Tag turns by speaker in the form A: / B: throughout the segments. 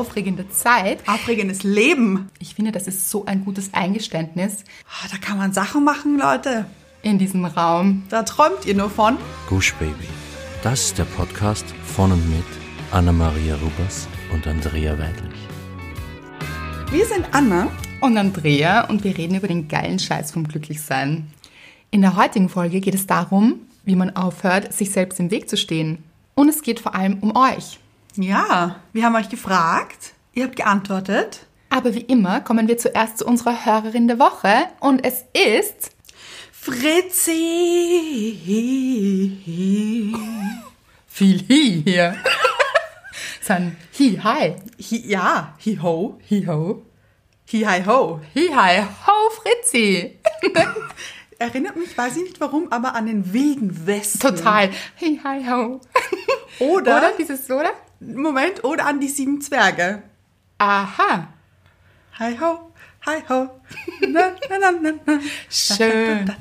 A: aufregende Zeit.
B: Aufregendes Leben.
A: Ich finde, das ist so ein gutes Eingeständnis
B: Ah, Da kann man Sachen machen, Leute.
A: in diesem Raum.
B: Da träumt ihr nur von.
C: Gush Baby. Das ist der Podcast von und mit Anna-Maria Rubers und Andrea Weidlich.
B: Wir sind Anna.
A: Und Andrea und wir reden über den geilen Scheiß vom Glücklichsein. In der heutigen Folge geht es darum, wie man aufhört, sich selbst im Weg zu stehen. Und es geht vor allem um euch.
B: Ja, wir haben euch gefragt. Ihr habt geantwortet.
A: Aber wie immer kommen wir zuerst zu unserer Hörerin der Woche und es ist
B: Fritzi.
A: viel Hi hier. Sein Hi Hi.
B: Hi, ja, hi ho.
A: Hi Ho.
B: Hi hi ho.
A: Hi Hi Ho Fritzi.
B: Erinnert mich, weiß ich nicht warum, aber an den wilden Westen.
A: Total. Hi Hi Ho.
B: Oder,
A: Oder dieses, oder?
B: Moment, oder an die sieben Zwerge.
A: Aha.
B: Hi ho, hi ho. Na, na, na, na.
A: Schön.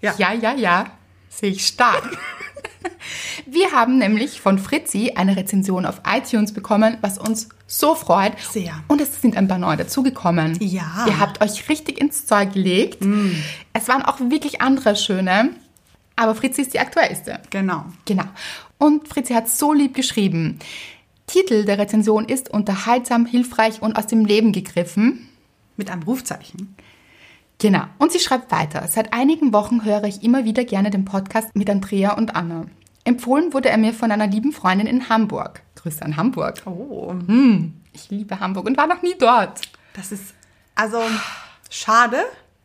B: Ja.
A: Ja, ja, ja. Sehe ich stark. Wir haben nämlich von Fritzi eine Rezension auf iTunes bekommen, was uns so freut.
B: Sehr.
A: Und es sind ein paar neue dazugekommen.
B: Ja.
A: Ihr habt euch richtig ins Zeug gelegt. Es waren auch wirklich andere schöne. Aber Fritzi ist die aktuellste.
B: Genau.
A: Genau. Und Fritzi hat so lieb geschrieben. Titel der Rezension ist unterhaltsam, hilfreich und aus dem Leben gegriffen.
B: Mit einem Rufzeichen.
A: Genau. Und sie schreibt weiter. Seit einigen Wochen höre ich immer wieder gerne den Podcast mit Andrea und Anna. Empfohlen wurde er mir von einer lieben Freundin in Hamburg. Grüße an Hamburg.
B: Oh,
A: Ich liebe Hamburg und war noch nie dort.
B: das ist also schade.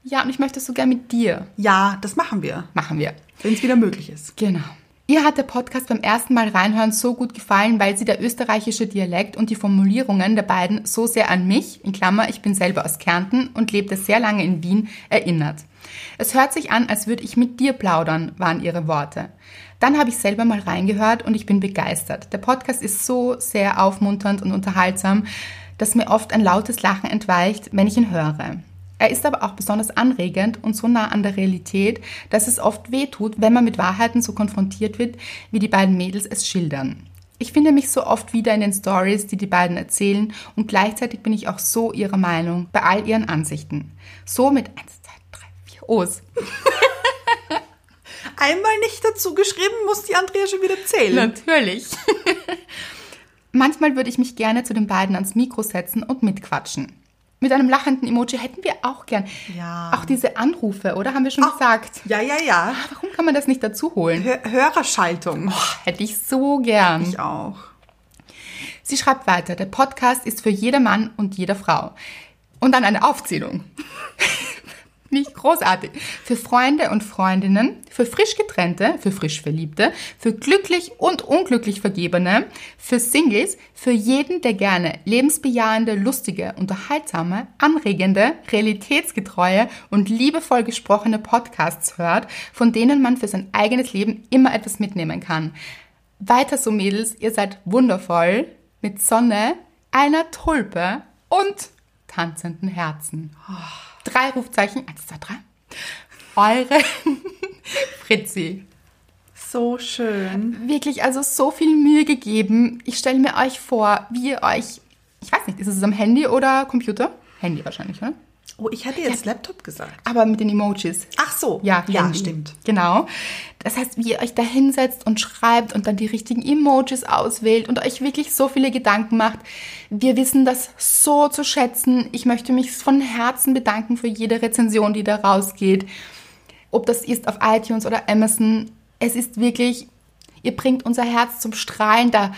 A: Ja, und ich möchte es so gern mit dir.
B: Ja, das machen wir,
A: Machen wir.
B: wenn es wieder möglich ist.
A: Genau. Ihr hat der Podcast beim ersten Mal reinhören so gut gefallen, weil sie der österreichische Dialekt und die Formulierungen der beiden so sehr an mich, in Klammer, ich bin selber aus Kärnten und lebte sehr lange in Wien, erinnert. Es hört sich an, als würde ich mit dir plaudern, waren ihre Worte. Dann habe ich selber mal reingehört und ich bin begeistert. Der Podcast ist so sehr aufmunternd und unterhaltsam, dass mir oft ein lautes Lachen entweicht, wenn ich ihn höre. Er ist aber auch besonders anregend und so nah an der Realität, dass es oft wehtut, wenn man mit Wahrheiten so konfrontiert wird, wie die beiden Mädels es schildern. Ich finde mich so oft wieder in den Stories, die die beiden erzählen und gleichzeitig bin ich auch so ihrer Meinung bei all ihren Ansichten. So mit 1, 2, 3, 4 O's.
B: Einmal nicht dazu geschrieben, muss die Andrea schon wieder zählen.
A: Natürlich. Manchmal würde ich mich gerne zu den beiden ans Mikro setzen und mitquatschen. Mit einem lachenden Emoji hätten wir auch gern.
B: Ja.
A: Auch diese Anrufe, oder? Haben wir schon
B: Ach.
A: gesagt.
B: Ja, ja, ja.
A: Warum kann man das nicht dazu holen?
B: Hör Hörerschaltung.
A: Hätte ich so gern.
B: Ich auch.
A: Sie schreibt weiter, der Podcast ist für jeder Mann und jede Frau. Und dann eine Aufzählung. Nicht großartig. Für Freunde und Freundinnen, für frisch getrennte, für frisch Verliebte, für glücklich und unglücklich Vergebene, für Singles, für jeden, der gerne lebensbejahende, lustige, unterhaltsame, anregende, realitätsgetreue und liebevoll gesprochene Podcasts hört, von denen man für sein eigenes Leben immer etwas mitnehmen kann. Weiter so, Mädels, ihr seid wundervoll, mit Sonne, einer Tulpe und tanzenden Herzen. Drei Rufzeichen, eins, zwei, drei. Eure Fritzi.
B: So schön.
A: Wirklich, also so viel Mühe gegeben. Ich stelle mir euch vor, wie ihr euch, ich weiß nicht, ist es am Handy oder Computer? Handy wahrscheinlich, oder?
B: Oh, ich hatte jetzt Laptop gesagt.
A: Aber mit den Emojis.
B: Ach so.
A: Ja,
B: ja,
A: Handy.
B: stimmt.
A: Genau. Das heißt, wie ihr euch da hinsetzt und schreibt und dann die richtigen Emojis auswählt und euch wirklich so viele Gedanken macht. Wir wissen das so zu schätzen. Ich möchte mich von Herzen bedanken für jede Rezension, die da rausgeht. Ob das ist auf iTunes oder Amazon. Es ist wirklich, ihr bringt unser Herz zum Strahlen. Da,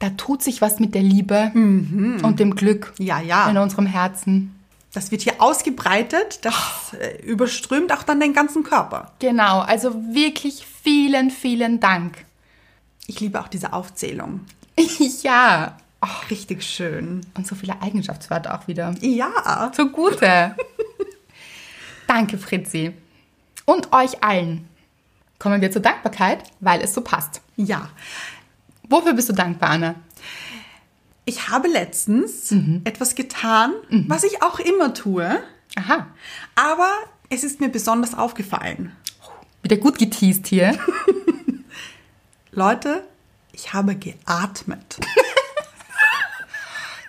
A: da tut sich was mit der Liebe und dem Glück
B: Ja, ja.
A: in unserem Herzen.
B: Das wird hier ausgebreitet. Das äh, überströmt auch dann den ganzen Körper.
A: Genau, also wirklich vielen, vielen Dank.
B: Ich liebe auch diese Aufzählung.
A: ja.
B: Richtig schön.
A: Und so viele Eigenschaftswörter auch wieder.
B: Ja.
A: Zugute. Danke, Fritzi. Und euch allen. Kommen wir zur Dankbarkeit, weil es so passt.
B: Ja.
A: Wofür bist du dankbar, Anna?
B: Ich habe letztens
A: Mhm.
B: etwas getan, was ich auch immer tue,
A: Aha,
B: aber es ist mir besonders aufgefallen.
A: wieder gut geteased hier.
B: Leute, ich habe geatmet.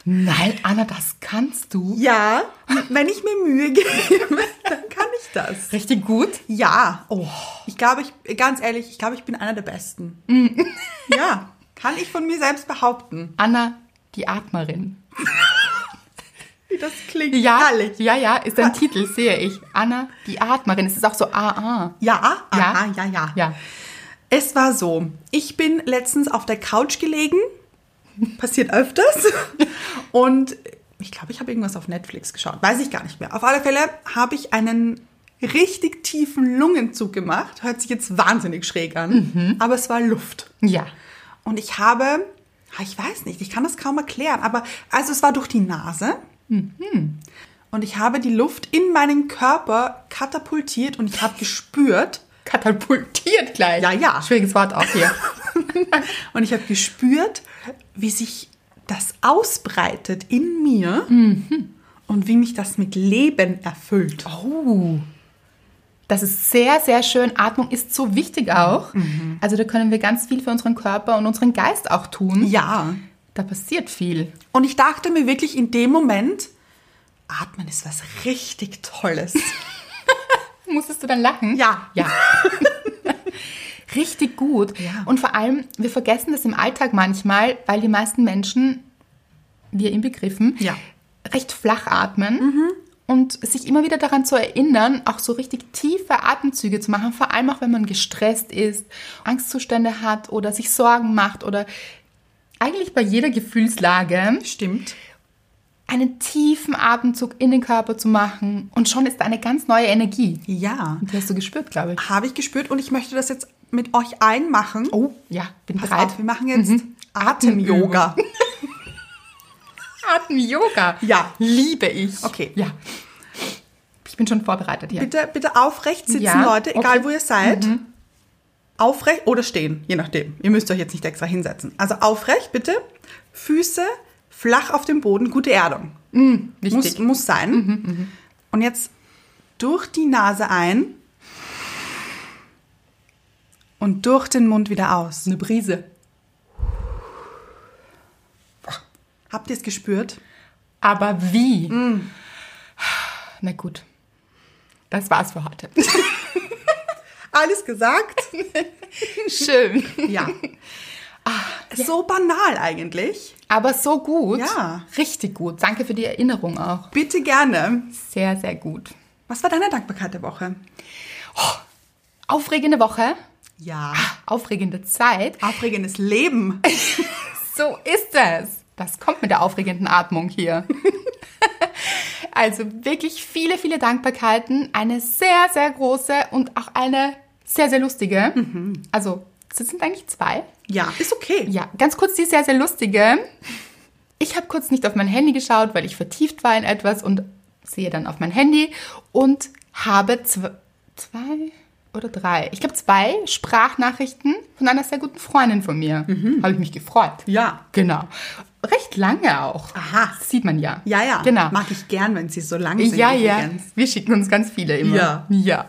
A: Nein, Anna, das kannst du.
B: Ja, wenn ich mir Mühe gebe, dann kann ich das.
A: Richtig gut.
B: Ja. Oh. Ich glaube, ich, ganz ehrlich, ich glaube, ich bin einer der Besten. Ja, kann ich von mir selbst behaupten.
A: Anna, die Atmerin.
B: Wie das klingt.
A: Ja,
B: Herrlich.
A: ja, ja, ist ein Titel, sehe ich. Anna, die Atmerin. Es ist auch so AA.
B: Ja,
A: Ja.
B: aha, ja, ja.
A: Ja.
B: Es war so, ich bin letztens auf der Couch gelegen, passiert öfters, und ich glaube, ich habe irgendwas auf Netflix geschaut, weiß ich gar nicht mehr. Auf alle Fälle habe ich einen richtig tiefen Lungenzug gemacht, hört sich jetzt wahnsinnig schräg an, aber es war Luft.
A: Ja.
B: Und ich habe, ich weiß nicht, ich kann das kaum erklären, aber also es war durch die Nase. Und ich habe die Luft in meinen Körper katapultiert und ich habe gespürt,
A: Katapultiert gleich.
B: Ja, ja.
A: Schwieriges Wort auch hier.
B: Und ich habe gespürt, wie sich das ausbreitet in mir und wie mich das mit Leben erfüllt.
A: Oh. Das ist sehr, sehr schön. Atmung ist so wichtig auch. Also da können wir ganz viel für unseren Körper und unseren Geist auch tun.
B: Ja.
A: Da passiert viel.
B: Und ich dachte mir wirklich in dem Moment, Atmen ist was richtig Tolles.
A: Musstest du dann lachen?
B: Ja.
A: Ja. Richtig gut.
B: Ja.
A: Und vor allem, wir vergessen das im Alltag manchmal, weil die meisten Menschen, wir inbegriffen,
B: Ja.
A: recht flach atmen. Und sich immer wieder daran zu erinnern, auch so richtig tiefe Atemzüge zu machen, vor allem auch wenn man gestresst ist, Angstzustände hat oder sich Sorgen macht oder eigentlich bei jeder Gefühlslage
B: Stimmt.
A: einen tiefen Atemzug in den Körper zu machen und schon ist da eine ganz neue Energie.
B: Ja.
A: Die hast du gespürt, glaube ich.
B: Habe ich gespürt und ich möchte das jetzt mit euch allen machen.
A: Oh, ja, bin
B: Pass
A: bereit.
B: auf, wir machen jetzt Atem-Yoga.
A: Atem-Yoga.
B: Ja.
A: Liebe ich.
B: Okay.
A: Ja. Ich bin schon vorbereitet hier.
B: Bitte, bitte aufrecht sitzen,
A: Ja,
B: Leute, egal
A: okay. Mhm.
B: wo ihr seid. Aufrecht oder stehen, je nachdem. Ihr müsst euch jetzt nicht extra hinsetzen. Also aufrecht, bitte. Füße flach auf dem Boden, gute Erdung. Muss.
A: Mhm,
B: muss sein. Und jetzt durch die Nase ein und durch den Mund wieder aus.
A: Eine Brise.
B: Habt ihr es gespürt?
A: Aber wie?
B: Mm.
A: Na gut. Das war's für heute.
B: Alles gesagt?
A: Schön.
B: Ja. So banal eigentlich.
A: Aber so gut.
B: Ja.
A: Richtig gut. Danke für die Erinnerung auch.
B: Bitte gerne.
A: Sehr, sehr gut.
B: Was war deine Dankbarkeit der Woche?
A: Aufregende Woche.
B: Ja.
A: Aufregende Zeit.
B: Aufregendes Leben.
A: So ist es. Das kommt mit der aufregenden Atmung hier. also wirklich viele, viele Dankbarkeiten. Eine sehr, sehr große und auch eine sehr, sehr lustige. Also, es sind eigentlich zwei.
B: Ja, ist okay.
A: Ja, ganz kurz die sehr, sehr lustige. Ich habe kurz nicht auf mein Handy geschaut, weil ich vertieft war in etwas und sehe dann auf mein Handy und habe zw zwei oder drei, ich glaube zwei Sprachnachrichten von einer sehr guten Freundin von mir. Habe ich mich gefreut.
B: Ja.
A: Genau. Recht lange auch.
B: Aha.
A: Das sieht man ja.
B: Ja, ja.
A: Genau.
B: Mag ich gern, wenn sie so lang sind.
A: Ja, ja.
B: übrigens.
A: Wir schicken uns ganz viele immer.
B: Ja.
A: Ja.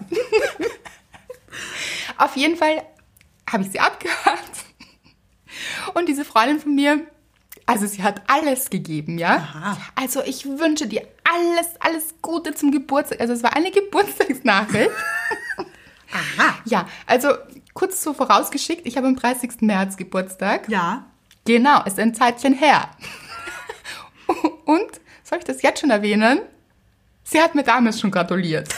A: Auf jeden Fall habe ich sie abgehört. Und diese Freundin von mir, also sie hat alles gegeben, ja.
B: Aha.
A: Also ich wünsche dir alles, alles Gute zum Geburtstag. Also es war eine Geburtstagsnachricht.
B: Aha.
A: ja, also kurz so vorausgeschickt, ich habe am 30. März Geburtstag.
B: Ja.
A: Genau, ist ein Zeitchen her. Und, soll ich das jetzt schon erwähnen? Sie hat mir damals schon gratuliert.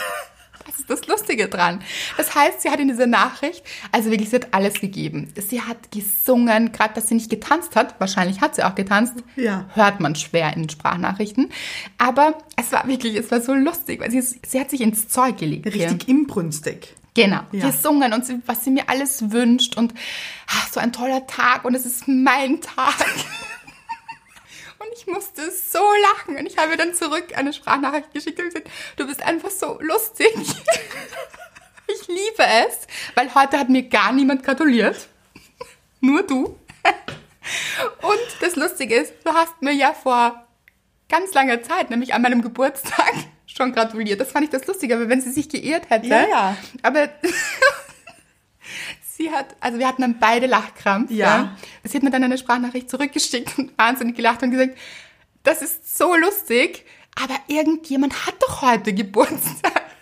A: Das ist das Lustige dran. Das heißt, sie hat in dieser Nachricht, also wirklich, sie hat alles gegeben. Sie hat gesungen, gerade dass sie nicht getanzt hat, wahrscheinlich hat sie auch getanzt,
B: Ja.
A: hört man schwer in Sprachnachrichten. Aber es war wirklich, es war so lustig, weil sie, sie hat sich ins Zeug gelegt. hier.
B: Richtig inbrünstig.
A: Genau,
B: Ja.
A: gesungen und sie, was sie mir alles wünscht und ach, so ein toller Tag und es ist mein Tag. und ich musste so lachen und ich habe dann zurück eine Sprachnachricht geschickt und gesagt, du bist einfach so lustig. ich liebe es, weil heute hat mir gar niemand gratuliert. Nur du. und das Lustige ist, du hast mir ja vor ganz langer Zeit, nämlich an meinem Geburtstag, schon gratuliert. Das fand ich das Lustige, aber wenn sie sich geirrt hätte.
B: Ja, ja.
A: Aber sie hat, also wir hatten dann beide Lachkrampf.
B: Ja.
A: Sie hat mir dann eine Sprachnachricht zurückgeschickt und wahnsinnig gelacht und gesagt, das ist so lustig, aber irgendjemand hat doch heute Geburtstag.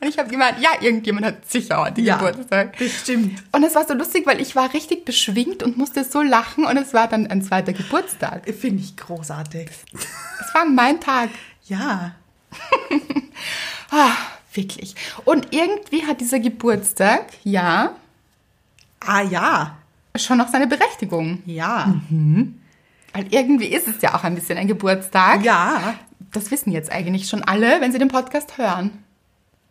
A: Und ich habe gemeint, ja, irgendjemand hat sicher heute
B: Ja,
A: Geburtstag.
B: bestimmt.
A: Und es war so lustig, weil ich war richtig beschwingt und musste so lachen und es war dann ein zweiter Geburtstag.
B: Finde ich großartig.
A: Es war mein Tag.
B: Ja.
A: Ah, wirklich. Und irgendwie hat dieser Geburtstag, ja,
B: Ah ja.
A: schon noch seine Berechtigung.
B: Ja.
A: Weil irgendwie ist es ja auch ein bisschen ein Geburtstag.
B: Ja.
A: Das wissen jetzt eigentlich schon alle, wenn sie den Podcast hören.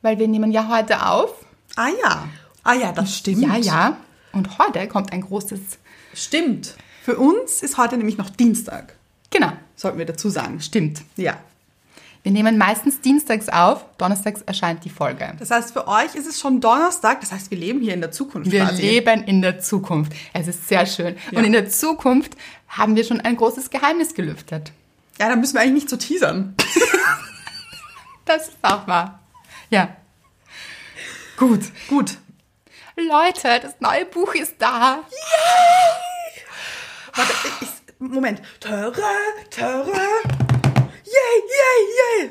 A: Weil wir nehmen ja heute auf.
B: Ah ja. Ah ja, das stimmt.
A: Ja, ja. Und heute kommt ein großes.
B: Stimmt. Für uns ist heute nämlich noch Dienstag.
A: Genau,
B: Sollten wir dazu sagen.
A: stimmt.
B: Ja.
A: Wir nehmen meistens dienstags auf, donnerstags erscheint die Folge.
B: Das heißt, für euch ist es schon Donnerstag. Das heißt, wir leben hier in der Zukunft
A: Wir
B: quasi.
A: leben in der Zukunft. Es ist sehr schön.
B: Ja.
A: Und in der Zukunft haben wir schon ein großes Geheimnis gelüftet.
B: Ja, da müssen wir eigentlich nicht so teasern.
A: Das ist auch wahr. Ja. Gut.
B: Gut.
A: Leute, das neue Buch ist da.
B: Warte, ich, Moment. Töre, töre. Yay.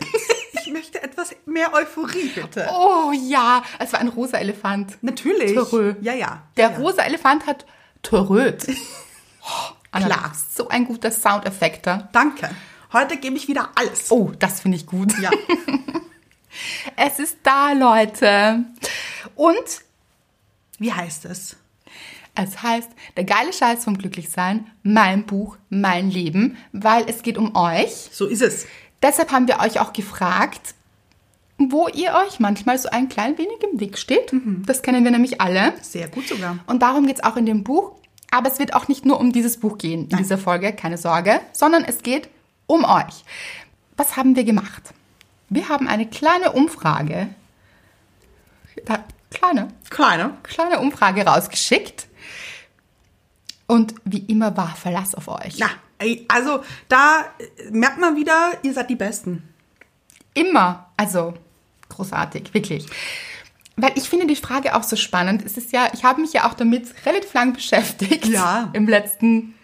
B: Ich möchte etwas mehr Euphorie, bitte.
A: Oh ja, es war ein rosa Elefant.
B: Natürlich.
A: Törö.
B: Ja, ja.
A: Der
B: ja.
A: rosa Elefant hat Töröt. Oh, Anna,
B: Klar.
A: So ein guter Soundeffekter.
B: Danke. Heute gebe ich wieder alles.
A: Oh, das finde ich gut.
B: Ja.
A: Es ist da, Leute. Und
B: Wie heißt es?
A: es heißt, der geile Scheiß vom Glücklichsein, mein Buch, mein Leben, weil es geht um euch.
B: So ist es.
A: Deshalb haben wir euch auch gefragt, wo ihr euch manchmal so ein klein wenig im Weg steht. Das kennen wir nämlich alle.
B: Sehr gut sogar.
A: Und darum geht es auch in dem Buch. Aber es wird auch nicht nur um dieses Buch gehen in dieser Folge, keine Sorge, sondern es geht um euch. Was haben wir gemacht? Wir haben eine kleine Umfrage, da, kleine,
B: Kleine.
A: kleine Umfrage rausgeschickt. Und wie immer war Verlass auf euch.
B: Na, also da äh, merkt man wieder, ihr seid die Besten.
A: Immer. Also großartig, wirklich. Weil ich finde die Frage auch so spannend. Es ist ja, ich habe mich ja auch damit relativ lang beschäftigt.
B: Ja.
A: Im letzten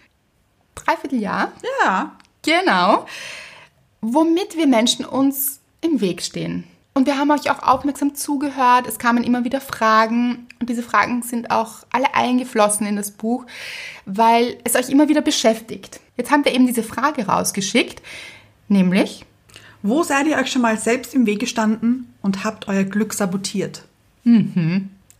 A: Dreivierteljahr.
B: Ja.
A: Genau. Womit wir Menschen uns im Weg stehen. Und wir haben euch auch aufmerksam zugehört. Es kamen immer wieder Fragen. Und diese Fragen sind auch alle eingeflossen in das Buch, weil es euch immer wieder beschäftigt. Jetzt haben wir eben diese Frage rausgeschickt, nämlich,
B: Wo seid ihr euch schon mal selbst im Weg gestanden und habt euer Glück sabotiert?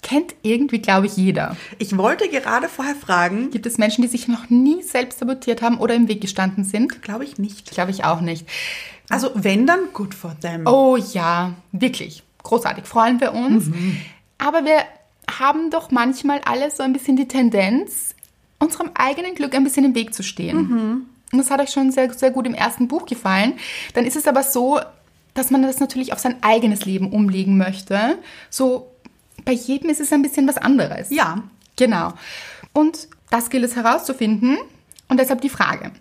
A: Kennt irgendwie, glaube ich, jeder.
B: Ich wollte gerade vorher fragen,
A: Gibt es Menschen, die sich noch nie selbst sabotiert haben oder im Weg gestanden sind?
B: glaube ich nicht.
A: Glaube ich auch nicht.
B: Also wenn, dann good for them.
A: Oh ja, wirklich. Großartig. Freuen wir uns. Aber wir haben doch manchmal alle so ein bisschen die Tendenz, unserem eigenen Glück ein bisschen im Weg zu stehen. Und das hat euch schon sehr, sehr gut im ersten Buch gefallen. Dann ist es aber so, dass man das natürlich auf sein eigenes Leben umlegen möchte. So, bei jedem ist es ein bisschen was anderes.
B: Ja.
A: Genau. Und das gilt es herauszufinden. Und deshalb die Frage.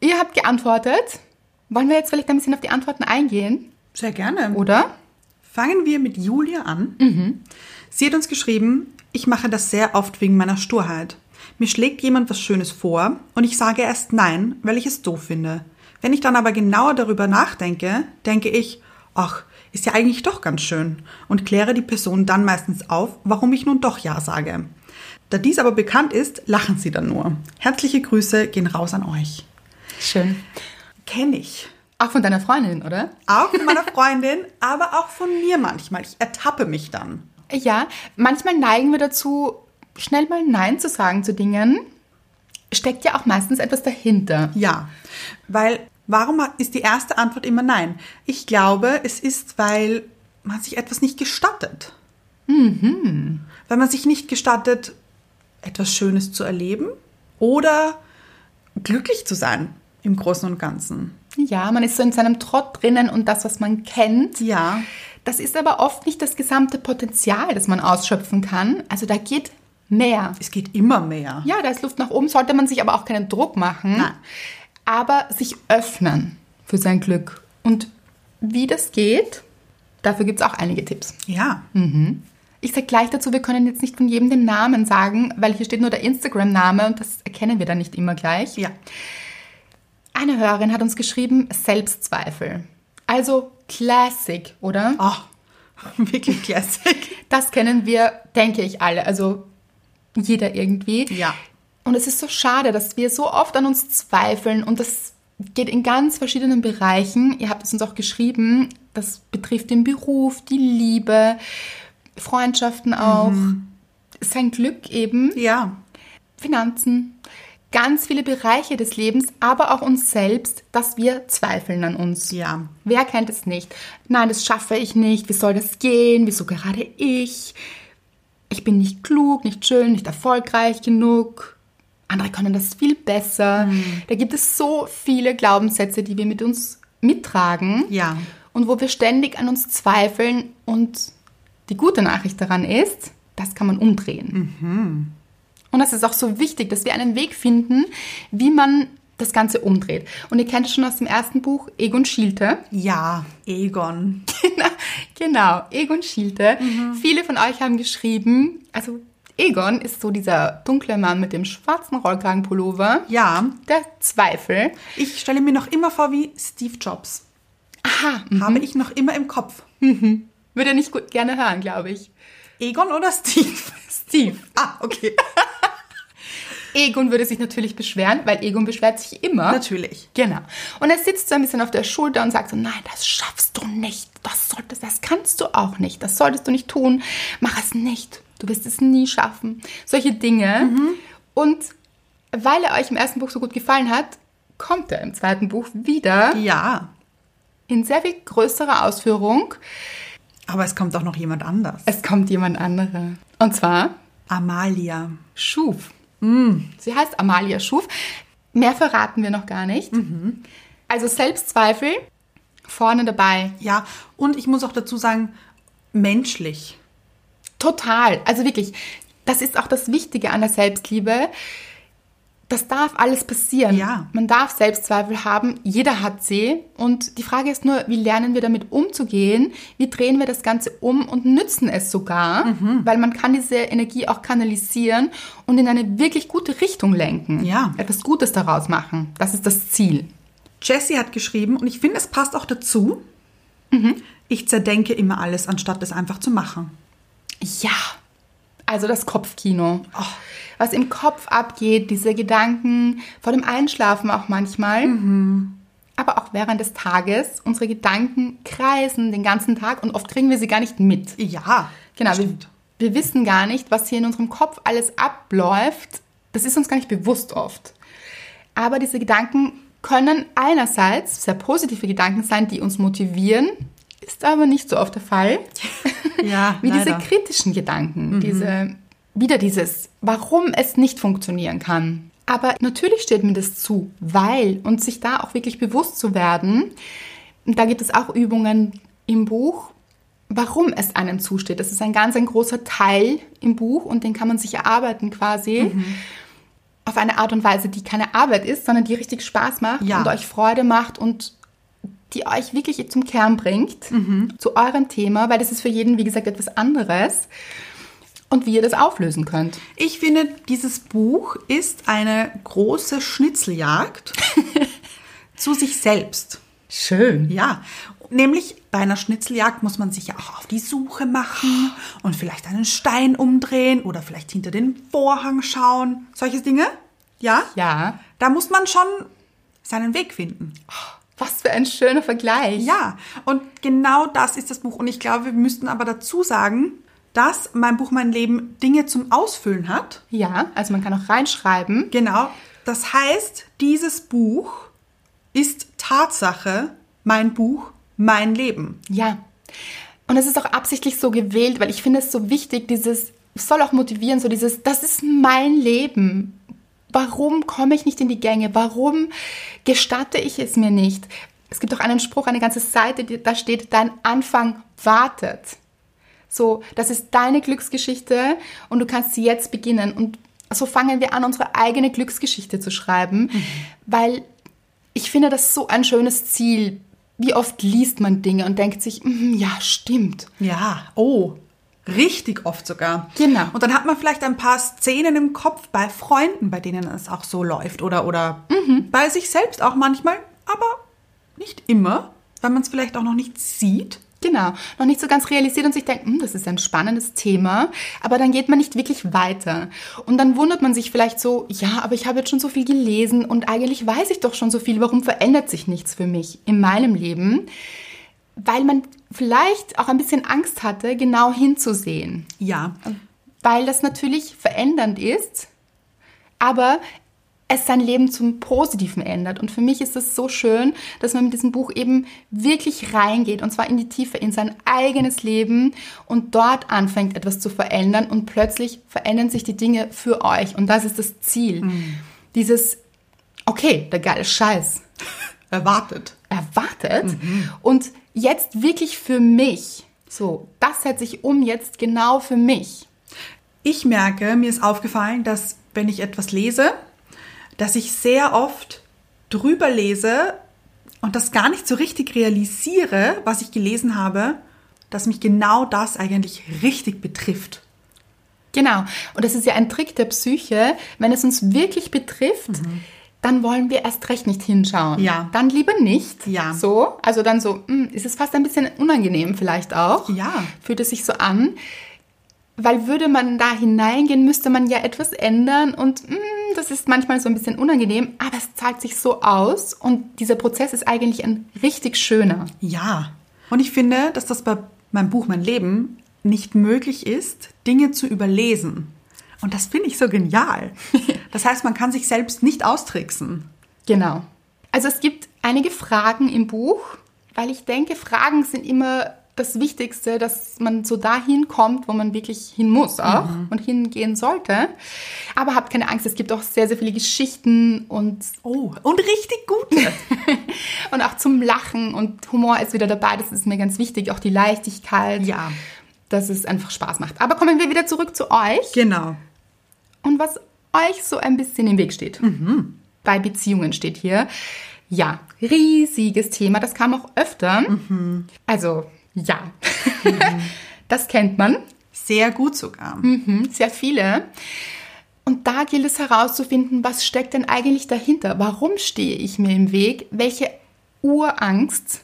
A: Ihr habt geantwortet. Wollen wir jetzt vielleicht ein bisschen auf die Antworten eingehen?
B: Sehr gerne.
A: Oder?
B: Fangen wir mit Julia an. Sie hat uns geschrieben, ich mache das sehr oft wegen meiner Sturheit. Mir schlägt jemand was Schönes vor und ich sage erst nein, weil ich es doof finde. Wenn ich dann aber genauer darüber nachdenke, denke ich, ach, ist ja eigentlich doch ganz schön und kläre die Person dann meistens auf, warum ich nun doch ja sage. Da dies aber bekannt ist, lachen sie dann nur. Herzliche Grüße gehen raus an euch.
A: Schön.
B: Kenne ich.
A: Auch von deiner Freundin, oder?
B: Auch von meiner Freundin, aber auch von mir manchmal. Ich ertappe mich dann.
A: Ja, manchmal neigen wir dazu, schnell mal Nein zu sagen zu Dingen. Steckt ja auch meistens etwas dahinter.
B: Ja, weil warum ist die erste Antwort immer nein? Ich glaube, es ist, weil man sich etwas nicht gestattet. Weil man sich nicht gestattet, etwas Schönes zu erleben oder glücklich zu sein im Großen und Ganzen.
A: Ja, man ist so in seinem Trott drinnen und das, was man kennt.
B: Ja,
A: Das ist aber oft nicht das gesamte Potenzial, das man ausschöpfen kann. Also da geht mehr.
B: es geht immer mehr.
A: Ja, da ist Luft nach oben, sollte man sich aber auch keinen Druck machen.
B: Nein.
A: Aber sich öffnen für sein Glück. Und wie das geht, dafür gibt es auch einige Tipps.
B: Ja,
A: Ich sage gleich dazu, wir können jetzt nicht von jedem den Namen sagen, weil hier steht nur der Instagram-Name und das erkennen wir dann nicht immer gleich.
B: ja.
A: Eine Hörerin hat uns geschrieben, Selbstzweifel. Also Classic, oder?
B: Oh, wirklich Classic.
A: Das kennen wir, denke ich, alle. Also jeder irgendwie.
B: Ja.
A: Und es ist so schade, dass wir so oft an uns zweifeln und das geht in ganz verschiedenen Bereichen. Ihr habt es uns auch geschrieben. Das betrifft den Beruf, die Liebe, Freundschaften auch, sein Glück eben,
B: Ja.
A: Finanzen, ganz viele Bereiche des Lebens, aber auch uns selbst, dass wir zweifeln an uns.
B: Ja.
A: Wer kennt es nicht? Nein, das schaffe ich nicht. Wie soll das gehen? Wieso gerade ich? Ich bin nicht klug, nicht schön, nicht erfolgreich genug. Andere können das viel besser. Da gibt es so viele Glaubenssätze, die wir mit uns mittragen.
B: Ja.
A: Und wo wir ständig an uns zweifeln. Und die gute Nachricht daran ist, das kann man umdrehen. Und das ist auch so wichtig, dass wir einen Weg finden, wie man das Ganze umdreht. Und ihr kennt es schon aus dem ersten Buch, Egon Schielte.
B: Ja. Egon.
A: Genau, genau, Egon Schielte. Viele von euch haben geschrieben, also Egon ist so dieser dunkle Mann mit dem schwarzen Rollkragenpullover.
B: Ja.
A: Der Zweifel.
B: Ich stelle mir noch immer vor wie Steve Jobs.
A: Aha,
B: Habe ich noch immer im Kopf.
A: würde er nicht gut gerne hören, glaube ich.
B: Egon oder Steve?
A: Steve.
B: Ah, okay.
A: Egon würde sich natürlich beschweren, weil Egon beschwert sich immer.
B: Natürlich.
A: Genau. Und er sitzt so ein bisschen auf der Schulter und sagt so, nein, das schaffst du nicht. Das solltest, das kannst du auch nicht. Das solltest du nicht tun. Mach es nicht. Du wirst es nie schaffen. Solche Dinge. Und weil er euch im ersten Buch so gut gefallen hat, kommt er im zweiten Buch wieder
B: Ja.
A: in sehr viel größerer Ausführung.
B: Aber es kommt auch noch jemand anders.
A: Es kommt jemand anderer. Und zwar
B: Amalia.
A: Schuf. Sie heißt Amalia Schuf. Mehr verraten wir noch gar nicht. Also Selbstzweifel vorne dabei.
B: Ja, und ich muss auch dazu sagen, menschlich.
A: Total. Also wirklich, das ist auch das Wichtige an der Selbstliebe. Das darf alles passieren.
B: Ja.
A: Man darf Selbstzweifel haben. Jeder hat sie. Und die Frage ist nur, wie lernen wir damit umzugehen? Wie drehen wir das Ganze um und nützen es sogar?
B: Mhm.
A: Weil man kann diese Energie auch kanalisieren und in eine wirklich gute Richtung lenken.
B: Ja.
A: Etwas Gutes daraus machen. Das ist das Ziel.
B: Jessie hat geschrieben, und ich finde, es passt auch dazu. Ich zerdenke immer alles, anstatt es einfach zu machen.
A: Ja, also das Kopfkino. Was im Kopf abgeht, diese Gedanken vor dem Einschlafen auch manchmal. Aber auch während des Tages. Unsere Gedanken kreisen den ganzen Tag und oft kriegen wir sie gar nicht mit.
B: Ja,
A: Genau, wir, wir wissen gar nicht, was hier in unserem Kopf alles abläuft. Das ist uns gar nicht bewusst oft. Aber diese Gedanken können einerseits sehr positive Gedanken sein, die uns motivieren, ist aber nicht so oft der Fall.
B: Ja,
A: Wie diese
B: leider.
A: kritischen Gedanken, diese, wieder dieses, warum es nicht funktionieren kann. Aber natürlich steht mir das zu, weil, und sich da auch wirklich bewusst zu werden, da gibt es auch Übungen im Buch, warum es einem zusteht. Das ist ein ganz ein großer Teil im Buch und den kann man sich erarbeiten quasi. Auf eine Art und Weise, die keine Arbeit ist, sondern die richtig Spaß macht
B: Ja.
A: und euch Freude macht und die euch wirklich zum Kern bringt, zu eurem Thema, weil das ist für jeden, wie gesagt, etwas anderes. Und wie ihr das auflösen könnt.
B: Ich finde, dieses Buch ist eine große Schnitzeljagd zu sich selbst.
A: Schön.
B: Ja, nämlich bei einer Schnitzeljagd muss man sich ja auch auf die Suche machen und vielleicht einen Stein umdrehen oder vielleicht hinter den Vorhang schauen. Solche Dinge. Ja?
A: Ja.
B: Da muss man schon seinen Weg finden.
A: Was für ein schöner Vergleich.
B: Ja, und genau das ist das Buch. Und ich glaube, wir müssten aber dazu sagen, dass mein Buch Mein Leben Dinge zum Ausfüllen hat.
A: Ja, also man kann auch reinschreiben.
B: Genau. Das heißt, dieses Buch ist Tatsache mein Buch, mein Leben.
A: Ja. Und es ist auch absichtlich so gewählt, weil ich finde es so wichtig, dieses, es soll auch motivieren, so dieses, das ist mein Leben. Warum komme ich nicht in die Gänge? Warum gestatte ich es mir nicht? Es gibt auch einen Spruch, eine ganze Seite, da steht, dein Anfang wartet. So, das ist deine Glücksgeschichte und du kannst sie jetzt beginnen. Und so fangen wir an, unsere eigene Glücksgeschichte zu schreiben, weil ich finde das so ein schönes Ziel. Wie oft liest man Dinge und denkt sich, "Mhm, ja, stimmt.
B: Ja, oh, Richtig oft sogar.
A: Genau.
B: Und dann hat man vielleicht ein paar Szenen im Kopf bei Freunden, bei denen es auch so läuft. Oder, oder
A: Mhm.
B: bei sich selbst auch manchmal, aber nicht immer, weil man es vielleicht auch noch nicht sieht.
A: Genau, noch nicht so ganz realisiert und sich denkt, hm, das ist ein spannendes Thema, aber dann geht man nicht wirklich weiter. Und dann wundert man sich vielleicht so, ja, aber ich habe jetzt schon so viel gelesen und eigentlich weiß ich doch schon so viel, warum verändert sich nichts für mich in meinem Leben? Weil man vielleicht auch ein bisschen Angst hatte, genau hinzusehen.
B: Ja.
A: Weil das natürlich verändernd ist, aber es sein Leben zum Positiven ändert. Und für mich ist es so schön, dass man mit diesem Buch eben wirklich reingeht und zwar in die Tiefe, in sein eigenes Leben und dort anfängt etwas zu verändern und plötzlich verändern sich die Dinge für euch. Und das ist das Ziel. Dieses, okay, der geile Scheiß
B: Erwartet.
A: erwartet und jetzt wirklich für mich. So, das setze ich um jetzt genau für mich.
B: Ich merke, mir ist aufgefallen, dass wenn ich etwas lese, dass ich sehr oft drüber lese und das gar nicht so richtig realisiere, was ich gelesen habe, dass mich genau das eigentlich richtig betrifft.
A: Genau. Und das ist ja ein Trick der Psyche. Wenn es uns wirklich betrifft, dann wollen wir erst recht nicht hinschauen.
B: Ja.
A: Dann lieber nicht.
B: Ja.
A: So. Also dann so, hm, ist es fast ein bisschen unangenehm vielleicht auch.
B: Ja.
A: Fühlt es sich so an. Weil würde man da hineingehen, müsste man ja etwas ändern und hm, das ist manchmal so ein bisschen unangenehm, aber es zahlt sich so aus und dieser Prozess ist eigentlich ein richtig schöner.
B: Ja. Und ich finde, dass das bei meinem Buch Mein Leben nicht möglich ist, Dinge zu überlesen. Und das finde ich so genial. Das heißt, man kann sich selbst nicht austricksen.
A: Genau. Also es gibt einige Fragen im Buch, weil ich denke, Fragen sind immer das Wichtigste, dass man so dahin kommt, wo man wirklich hin muss auch und hingehen sollte. Aber habt keine Angst, es gibt auch sehr, sehr viele Geschichten und,
B: Oh, und richtig gute.
A: und auch zum Lachen und Humor ist wieder dabei. Das ist mir ganz wichtig. Auch die Leichtigkeit.
B: Ja.
A: Dass es einfach Spaß macht. Aber kommen wir wieder zurück zu euch
B: Genau.
A: Und was euch so ein bisschen im Weg steht. Bei Beziehungen steht hier. Ja, riesiges Thema. Das kam auch öfter. Also, ja. das kennt man.
B: Sehr gut sogar.
A: Mhm, sehr viele. Und da gilt es herauszufinden, was steckt denn eigentlich dahinter? Warum stehe ich mir im Weg? Welche Urangst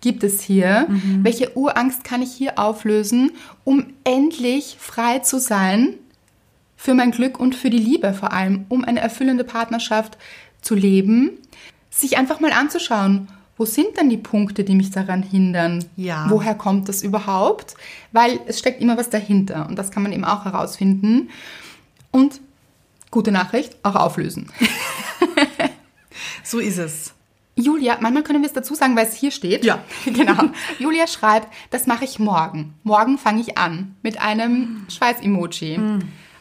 A: gibt es hier? Welche Urangst kann ich hier auflösen, um endlich frei zu sein für mein Glück und für die Liebe vor allem, um eine erfüllende Partnerschaft zu leben? Sich einfach mal anzuschauen, wo sind denn die Punkte, die mich daran hindern?
B: Ja.
A: Woher kommt das überhaupt? Weil es steckt immer was dahinter und das kann man eben auch herausfinden. Und gute Nachricht, auch auflösen.
B: So ist es.
A: Julia, manchmal können wir es dazu sagen, weil es hier steht.
B: Ja.
A: genau. Julia schreibt, das mache ich morgen. Morgen fange ich an mit einem Schweiß-Emoji.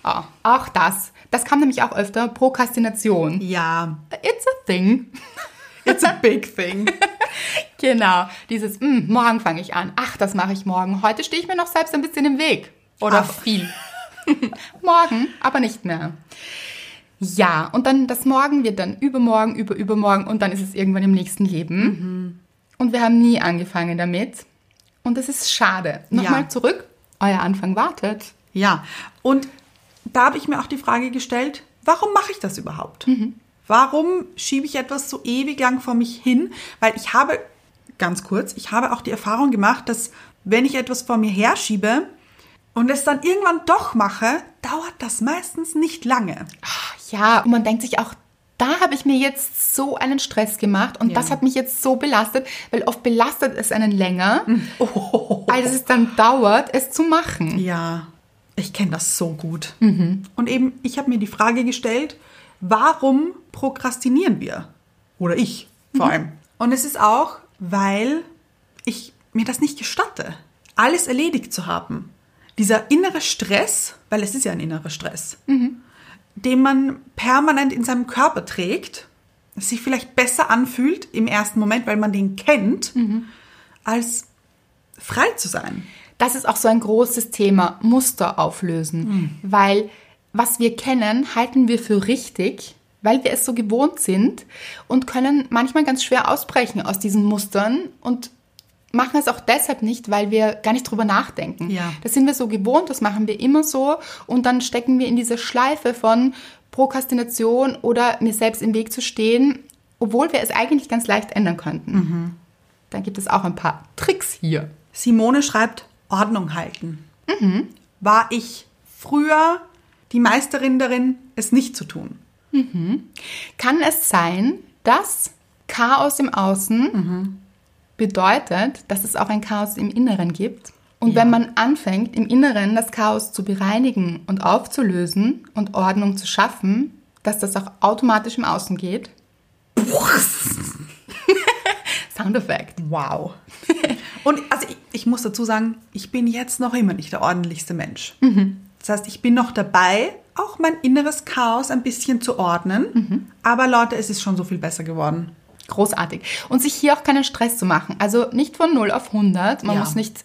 A: Oh, auch das. Das kam nämlich auch öfter. Prokrastination.
B: Ja.
A: It's a thing.
B: It's a big thing.
A: Genau. Dieses, "Mm, morgen fange ich an. Ach, das mache ich morgen. Heute stehe ich mir noch selbst ein bisschen im Weg. Oder
B: Ach.
A: viel. morgen, aber nicht mehr. Ja, und dann das Morgen wird dann übermorgen, über übermorgen und dann ist es irgendwann im nächsten Leben. Und wir haben nie angefangen damit. Und das ist schade. Nochmal
B: Ja.
A: zurück. Euer Anfang wartet.
B: Ja. Und da habe ich mir auch die Frage gestellt, warum mache ich das überhaupt? Warum schiebe ich etwas so ewig lang vor mich hin? Weil ich habe, ganz kurz, ich habe auch die Erfahrung gemacht, dass wenn ich etwas vor mir herschiebe und es dann irgendwann doch mache, dauert das meistens nicht lange.
A: Ja, und man denkt sich auch, da habe ich mir jetzt so einen Stress gemacht und
B: Ja.
A: das hat mich jetzt so belastet, weil oft belastet es einen länger, als es dann dauert, es zu machen.
B: Ja, ich kenne das so gut. Und eben, ich habe mir die Frage gestellt, warum prokrastinieren wir? Oder ich vor allem. Und es ist auch, weil ich mir das nicht gestatte, alles erledigt zu haben. Dieser innere Stress, weil es ist ja ein innerer Stress, den man permanent in seinem Körper trägt, sich vielleicht besser anfühlt im ersten Moment, weil man den kennt, als frei zu sein.
A: Das ist auch so ein großes Thema, Muster auflösen, weil was wir kennen, halten wir für richtig, weil wir es so gewohnt sind und können manchmal ganz schwer ausbrechen aus diesen Mustern und machen es auch deshalb nicht, weil wir gar nicht drüber nachdenken.
B: Ja.
A: Das sind wir so gewohnt, das machen wir immer so und dann stecken wir in diese Schleife von Prokrastination oder mir selbst im Weg zu stehen, obwohl wir es eigentlich ganz leicht ändern könnten. Dann gibt es auch ein paar Tricks hier.
B: Simone schreibt, Ordnung halten. War ich früher die Meisterin darin, es nicht zu tun?
A: Kann es sein, dass Chaos im Außen bedeutet, dass es auch ein Chaos im Inneren gibt? Und wenn man anfängt, im Inneren das Chaos zu bereinigen und aufzulösen und Ordnung zu schaffen, dass das auch automatisch im Außen geht? Soundeffekt.
B: Wow. Und also ich, ich muss dazu sagen, ich bin jetzt noch immer nicht der ordentlichste Mensch. Das heißt, ich bin noch dabei, auch mein inneres Chaos ein bisschen zu ordnen. Aber Leute, es ist schon so viel besser geworden.
A: Großartig. Und sich hier auch keinen Stress zu machen. Also nicht von 0 auf 100. Man
B: Ja.
A: muss nicht äh,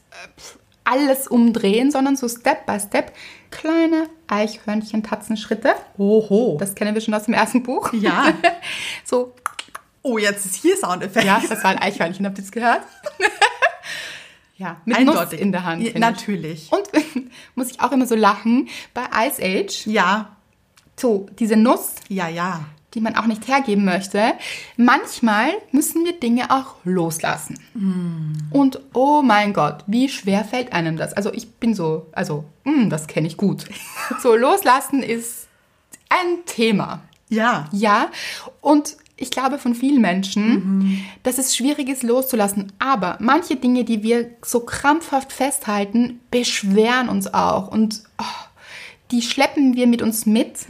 A: alles umdrehen, sondern so Step by Step kleine Eichhörnchen-Tatzenschritte.
B: Oho.
A: Das kennen wir schon aus dem ersten Buch.
B: Ja.
A: So,
B: Oh, jetzt ist hier Soundeffekt.
A: ja, das war ein Eichhörnchen, habt ihr es gehört? ja, mit Nuss in der Hand.
B: Ja,
A: finde ich.
B: natürlich.
A: Und muss ich auch immer so lachen, bei Ice Age,
B: Ja,
A: so diese Nuss,
B: ja, ja.
A: die man auch nicht hergeben möchte, manchmal müssen wir Dinge auch loslassen. Und oh mein Gott, wie schwer fällt einem das? Also ich bin so, also mm, das kenne ich gut. So loslassen ist ein Thema.
B: Ja.
A: Ja, und ich glaube von vielen Menschen, dass es schwierig ist loszulassen. Aber manche Dinge, die wir so krampfhaft festhalten, beschweren uns auch. Und oh, die schleppen wir mit uns mit.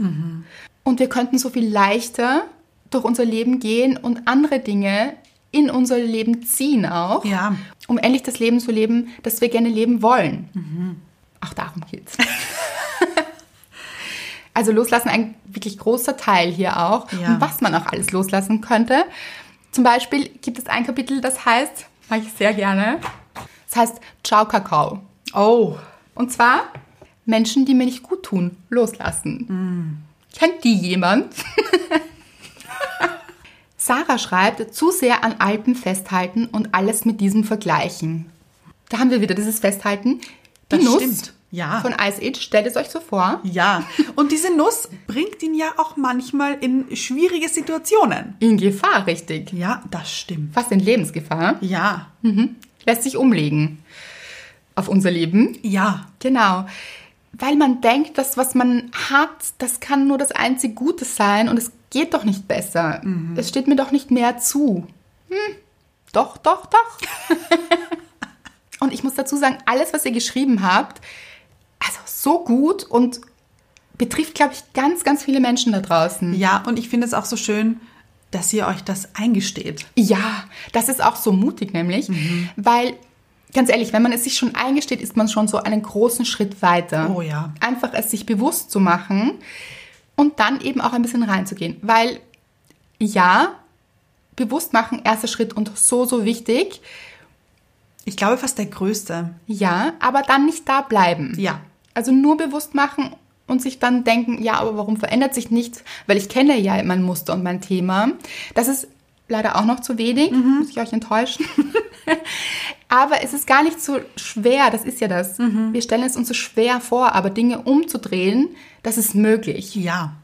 A: Und wir könnten so viel leichter durch unser Leben gehen und andere Dinge in unser Leben ziehen auch.
B: Ja.
A: Um endlich das Leben zu leben, das wir gerne leben wollen. Auch darum geht's. Also loslassen ein wirklich großer Teil hier auch.
B: Ja.
A: Und was man auch alles loslassen könnte. Zum Beispiel gibt es ein Kapitel, das heißt, mag ich sehr gerne, das heißt Ciao Kakao.
B: Oh.
A: Und zwar Menschen, die mir nicht gut tun, loslassen. Kennt die jemand? Sarah schreibt, zu sehr an Alpen festhalten und alles mit diesem vergleichen. Da haben wir wieder dieses Festhalten. Die
B: Das
A: Nuss
B: stimmt. Ja.
A: von Ice Age, stellt es euch so vor.
B: Ja. Und diese Nuss bringt ihn ja auch manchmal in schwierige Situationen.
A: In Gefahr, richtig.
B: Ja, das stimmt.
A: Fast in Lebensgefahr.
B: Ja.
A: Lässt sich umlegen auf unser Leben.
B: Ja.
A: Genau. Weil man denkt, das, was man hat, das kann nur das einzige Gute sein und es geht doch nicht besser. Es steht mir doch nicht mehr zu. Hm, doch, doch, doch. und ich muss dazu sagen, alles, was ihr geschrieben habt, so gut und betrifft, glaube ich, ganz, ganz viele Menschen da draußen.
B: Ja, und ich finde es auch so schön, dass ihr euch das eingesteht.
A: Ja, das ist auch so mutig nämlich, weil ganz ehrlich, wenn man es sich schon eingesteht, ist man schon so einen großen Schritt weiter.
B: Oh ja.
A: Einfach es sich bewusst zu machen und dann eben auch ein bisschen reinzugehen, weil ja, bewusst machen, erster Schritt und so, so wichtig.
B: Ich glaube fast der größte.
A: Ja, aber dann nicht da bleiben.
B: Ja.
A: Also nur bewusst machen und sich dann denken, ja, aber warum verändert sich nichts? Weil ich kenne ja mein Muster und mein Thema. Das ist leider auch noch zu wenig, muss ich euch enttäuschen. aber es ist gar nicht so schwer, das ist ja das. Wir stellen es uns so schwer vor, aber Dinge umzudrehen, das ist möglich.
B: Ja.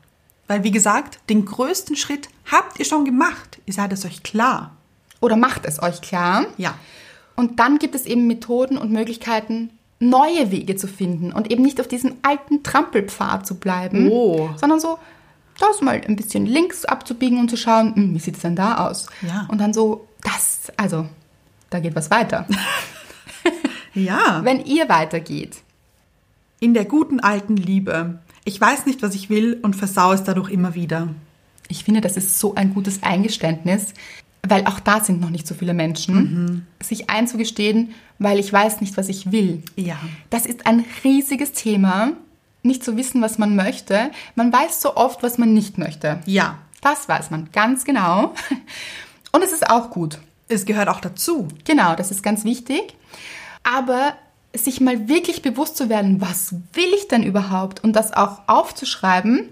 B: Weil, wie gesagt, den größten Schritt habt ihr schon gemacht. Ihr seid es euch klar.
A: Oder macht es euch klar.
B: Ja.
A: Und dann gibt es eben Methoden und Möglichkeiten, neue Wege zu finden und eben nicht auf diesem alten Trampelpfad zu bleiben,
B: Oh.
A: sondern so das mal ein bisschen links abzubiegen und zu schauen, hm, wie sieht es denn da aus?
B: Ja.
A: Und dann so, das, also, da geht was weiter.
B: Ja.
A: Wenn ihr weitergeht.
B: In der guten alten Liebe. Ich weiß nicht, was ich will und versau es dadurch immer wieder.
A: Ich finde, das ist so ein gutes Eingeständnis, weil auch da sind noch nicht so viele Menschen, sich einzugestehen, weil ich weiß nicht, was ich will.
B: Ja.
A: Das ist ein riesiges Thema, nicht zu wissen, was man möchte. Man weiß so oft, was man nicht möchte.
B: Ja.
A: Das weiß man ganz genau. Und es ist auch gut.
B: Es gehört auch dazu.
A: Genau, das ist ganz wichtig. Aber sich mal wirklich bewusst zu werden, was will ich denn überhaupt und das auch aufzuschreiben,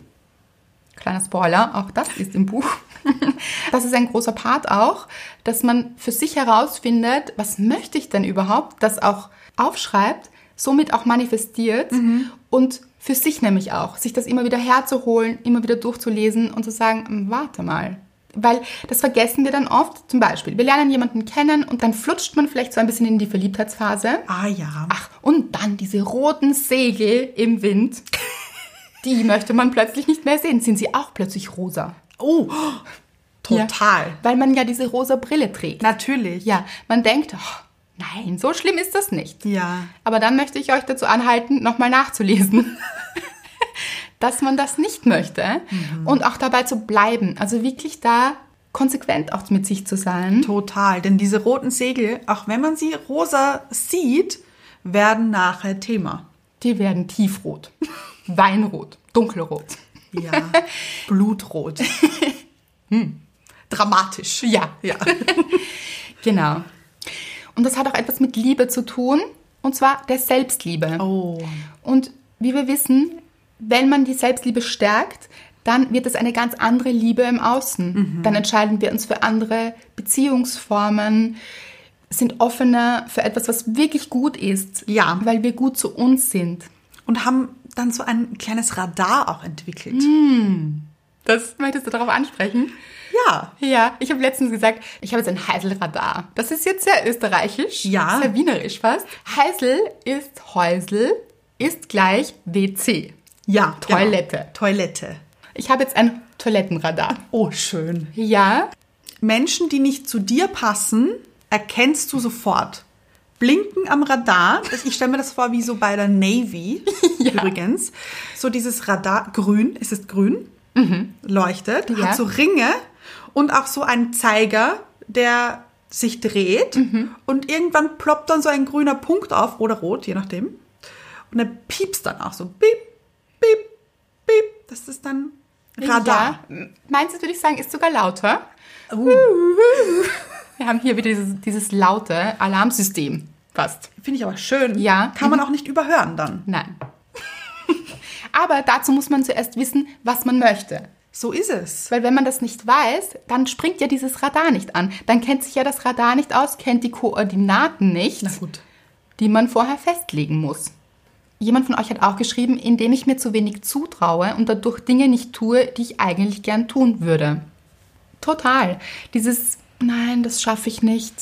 A: Kleiner Spoiler, auch das ist im Buch. Das ist ein großer Part auch, dass man für sich herausfindet, was möchte ich denn überhaupt, das auch aufschreibt, somit auch manifestiert und für sich nämlich auch, sich das immer wieder herzuholen, immer wieder durchzulesen und zu sagen, "Hm, warte mal. Weil das vergessen wir dann oft. Zum Beispiel, wir lernen jemanden kennen und dann flutscht man vielleicht so ein bisschen in die Verliebtheitsphase.
B: Ah ja.
A: Ach, und dann diese roten Segel im Wind. Die möchte man plötzlich nicht mehr sehen. Sind sie auch plötzlich rosa?
B: Oh, total.
A: Ja, weil man ja diese rosa Brille trägt.
B: Natürlich.
A: Ja, man denkt, oh, nein, so schlimm ist das nicht.
B: Ja.
A: Aber dann möchte ich euch dazu anhalten, nochmal nachzulesen. dass man das nicht möchte und auch dabei zu bleiben. Also wirklich da konsequent auch mit sich zu sein.
B: Total. Denn diese roten Segel, auch wenn man sie rosa sieht, werden nachher Thema.
A: Die werden tiefrot, weinrot, dunkelrot.
B: Ja. Blutrot. Hm. Dramatisch.
A: Ja,
B: Ja.
A: genau. Und das hat auch etwas mit Liebe zu tun, und zwar der Selbstliebe.
B: Oh.
A: Und wie wir wissen, wenn man die Selbstliebe stärkt, dann wird es eine ganz andere Liebe im Außen. Dann entscheiden wir uns für andere Beziehungsformen, sind offener für etwas, was wirklich gut ist.
B: Ja.
A: Weil wir gut zu uns sind.
B: Und haben dann so ein kleines Radar auch entwickelt.
A: Das möchtest du darauf ansprechen?
B: Ja.
A: Ja, ich habe letztens gesagt, ich habe jetzt ein Heiselradar. Das ist jetzt sehr österreichisch,
B: Ja.
A: sehr wienerisch fast. Heisel ist Häusel, ist gleich WC.
B: Ja.
A: Toilette.
B: Genau. Toilette.
A: Ich habe jetzt ein Toilettenradar.
B: Oh, schön.
A: Ja,
B: Menschen, die nicht zu dir passen, erkennst du sofort. Blinken am Radar. Ich stelle mir das vor wie so bei der Navy übrigens. So dieses Radar, grün, ist es grün? Leuchtet,
A: Ja.
B: hat so Ringe und auch so einen Zeiger, der sich dreht. Und irgendwann ploppt dann so ein grüner Punkt auf oder rot, je nachdem. Und er piepst dann auch so. Piep, piep, piep. Das ist dann Radar.
A: Ja. Meinst du, würde ich sagen, ist sogar lauter?
B: Uh,
A: Wir haben hier wieder dieses, dieses laute Alarmsystem fast.
B: Finde ich aber schön.
A: Ja.
B: Kann man auch nicht überhören dann.
A: Nein. Aber dazu muss man zuerst wissen, was man möchte.
B: So ist es.
A: Weil wenn man das nicht weiß, dann springt ja dieses Radar nicht an. Dann kennt sich ja das Radar nicht aus, kennt die Koordinaten nicht, die man vorher festlegen muss. Jemand von euch hat auch geschrieben, indem ich mir zu wenig zutraue und dadurch Dinge nicht tue, die ich eigentlich gern tun würde. Total. Dieses, nein, das schaffe ich nicht.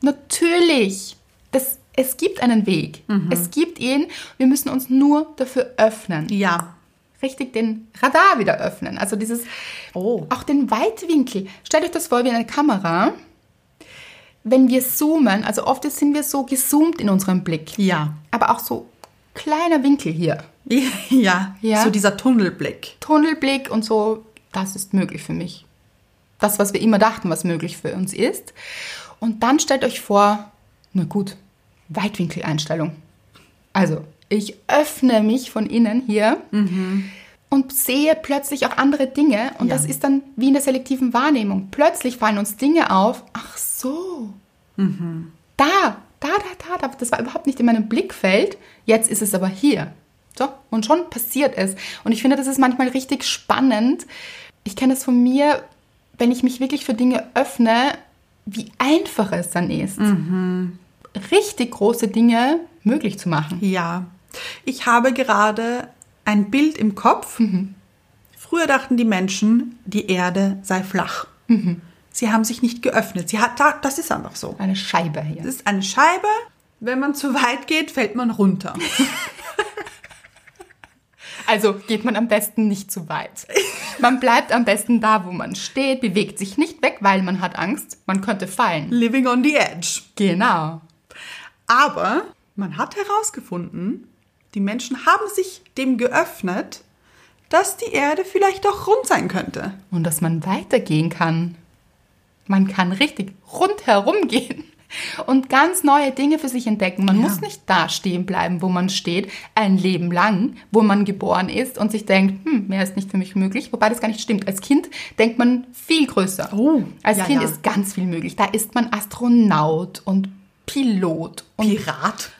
A: Natürlich. Das, es gibt einen Weg. Es gibt ihn. Wir müssen uns nur dafür öffnen
B: Ja.
A: richtig den Radar wieder öffnen. Also dieses,
B: Oh.
A: auch den Weitwinkel. Stellt euch das vor wie eine Kamera. Wenn wir zoomen, also oft sind wir so gezoomt in unserem Blick,
B: Ja.
A: aber auch so kleiner Winkel hier.
B: Ja.
A: Ja.
B: So dieser Tunnelblick.
A: Tunnelblick und so, das ist möglich für mich. Das, was wir immer dachten, was möglich für uns ist. Und dann stellt euch vor, na gut, Weitwinkeleinstellung. Also, ich öffne mich von innen hier und sehe plötzlich auch andere Dinge. Und
B: Ja.
A: das ist dann wie in der selektiven Wahrnehmung. Plötzlich fallen uns Dinge auf. Ach so. Da, da, da, da, da. Das war überhaupt nicht in meinem Blickfeld. Jetzt ist es aber hier. So, und schon passiert es. Und ich finde, das ist manchmal richtig spannend. Ich kenne das von mir, wenn ich mich wirklich für Dinge öffne, wie einfach es dann ist. Richtig große Dinge möglich zu machen.
B: Ja. Ich habe gerade ein Bild im Kopf. Früher dachten die Menschen, die Erde sei flach. Sie haben sich nicht geöffnet. Sie hat, da- das ist einfach so.
A: Eine Scheibe hier.
B: Es ist eine Scheibe. Wenn man zu weit geht, fällt man runter.
A: Also geht man am besten nicht zu weit. Man bleibt am besten da, wo man steht, bewegt sich nicht weg, weil man hat Angst, man könnte fallen.
B: Living on the edge.
A: Genau.
B: Aber man hat herausgefunden, die Menschen haben sich dem geöffnet, dass die Erde vielleicht doch rund sein könnte.
A: Und dass man weitergehen kann. Man kann richtig rundherum gehen und ganz neue Dinge für sich entdecken. Man
B: Ja.
A: muss nicht da stehen bleiben, wo man steht, ein Leben lang, wo man geboren ist und sich denkt, hm, mehr ist nicht für mich möglich, wobei das gar nicht stimmt. Als Kind denkt man viel größer.
B: Oh,
A: Als
B: ja,
A: Kind
B: ja.
A: ist ganz viel möglich. Da ist man Astronaut und Pilot und
B: Pirat.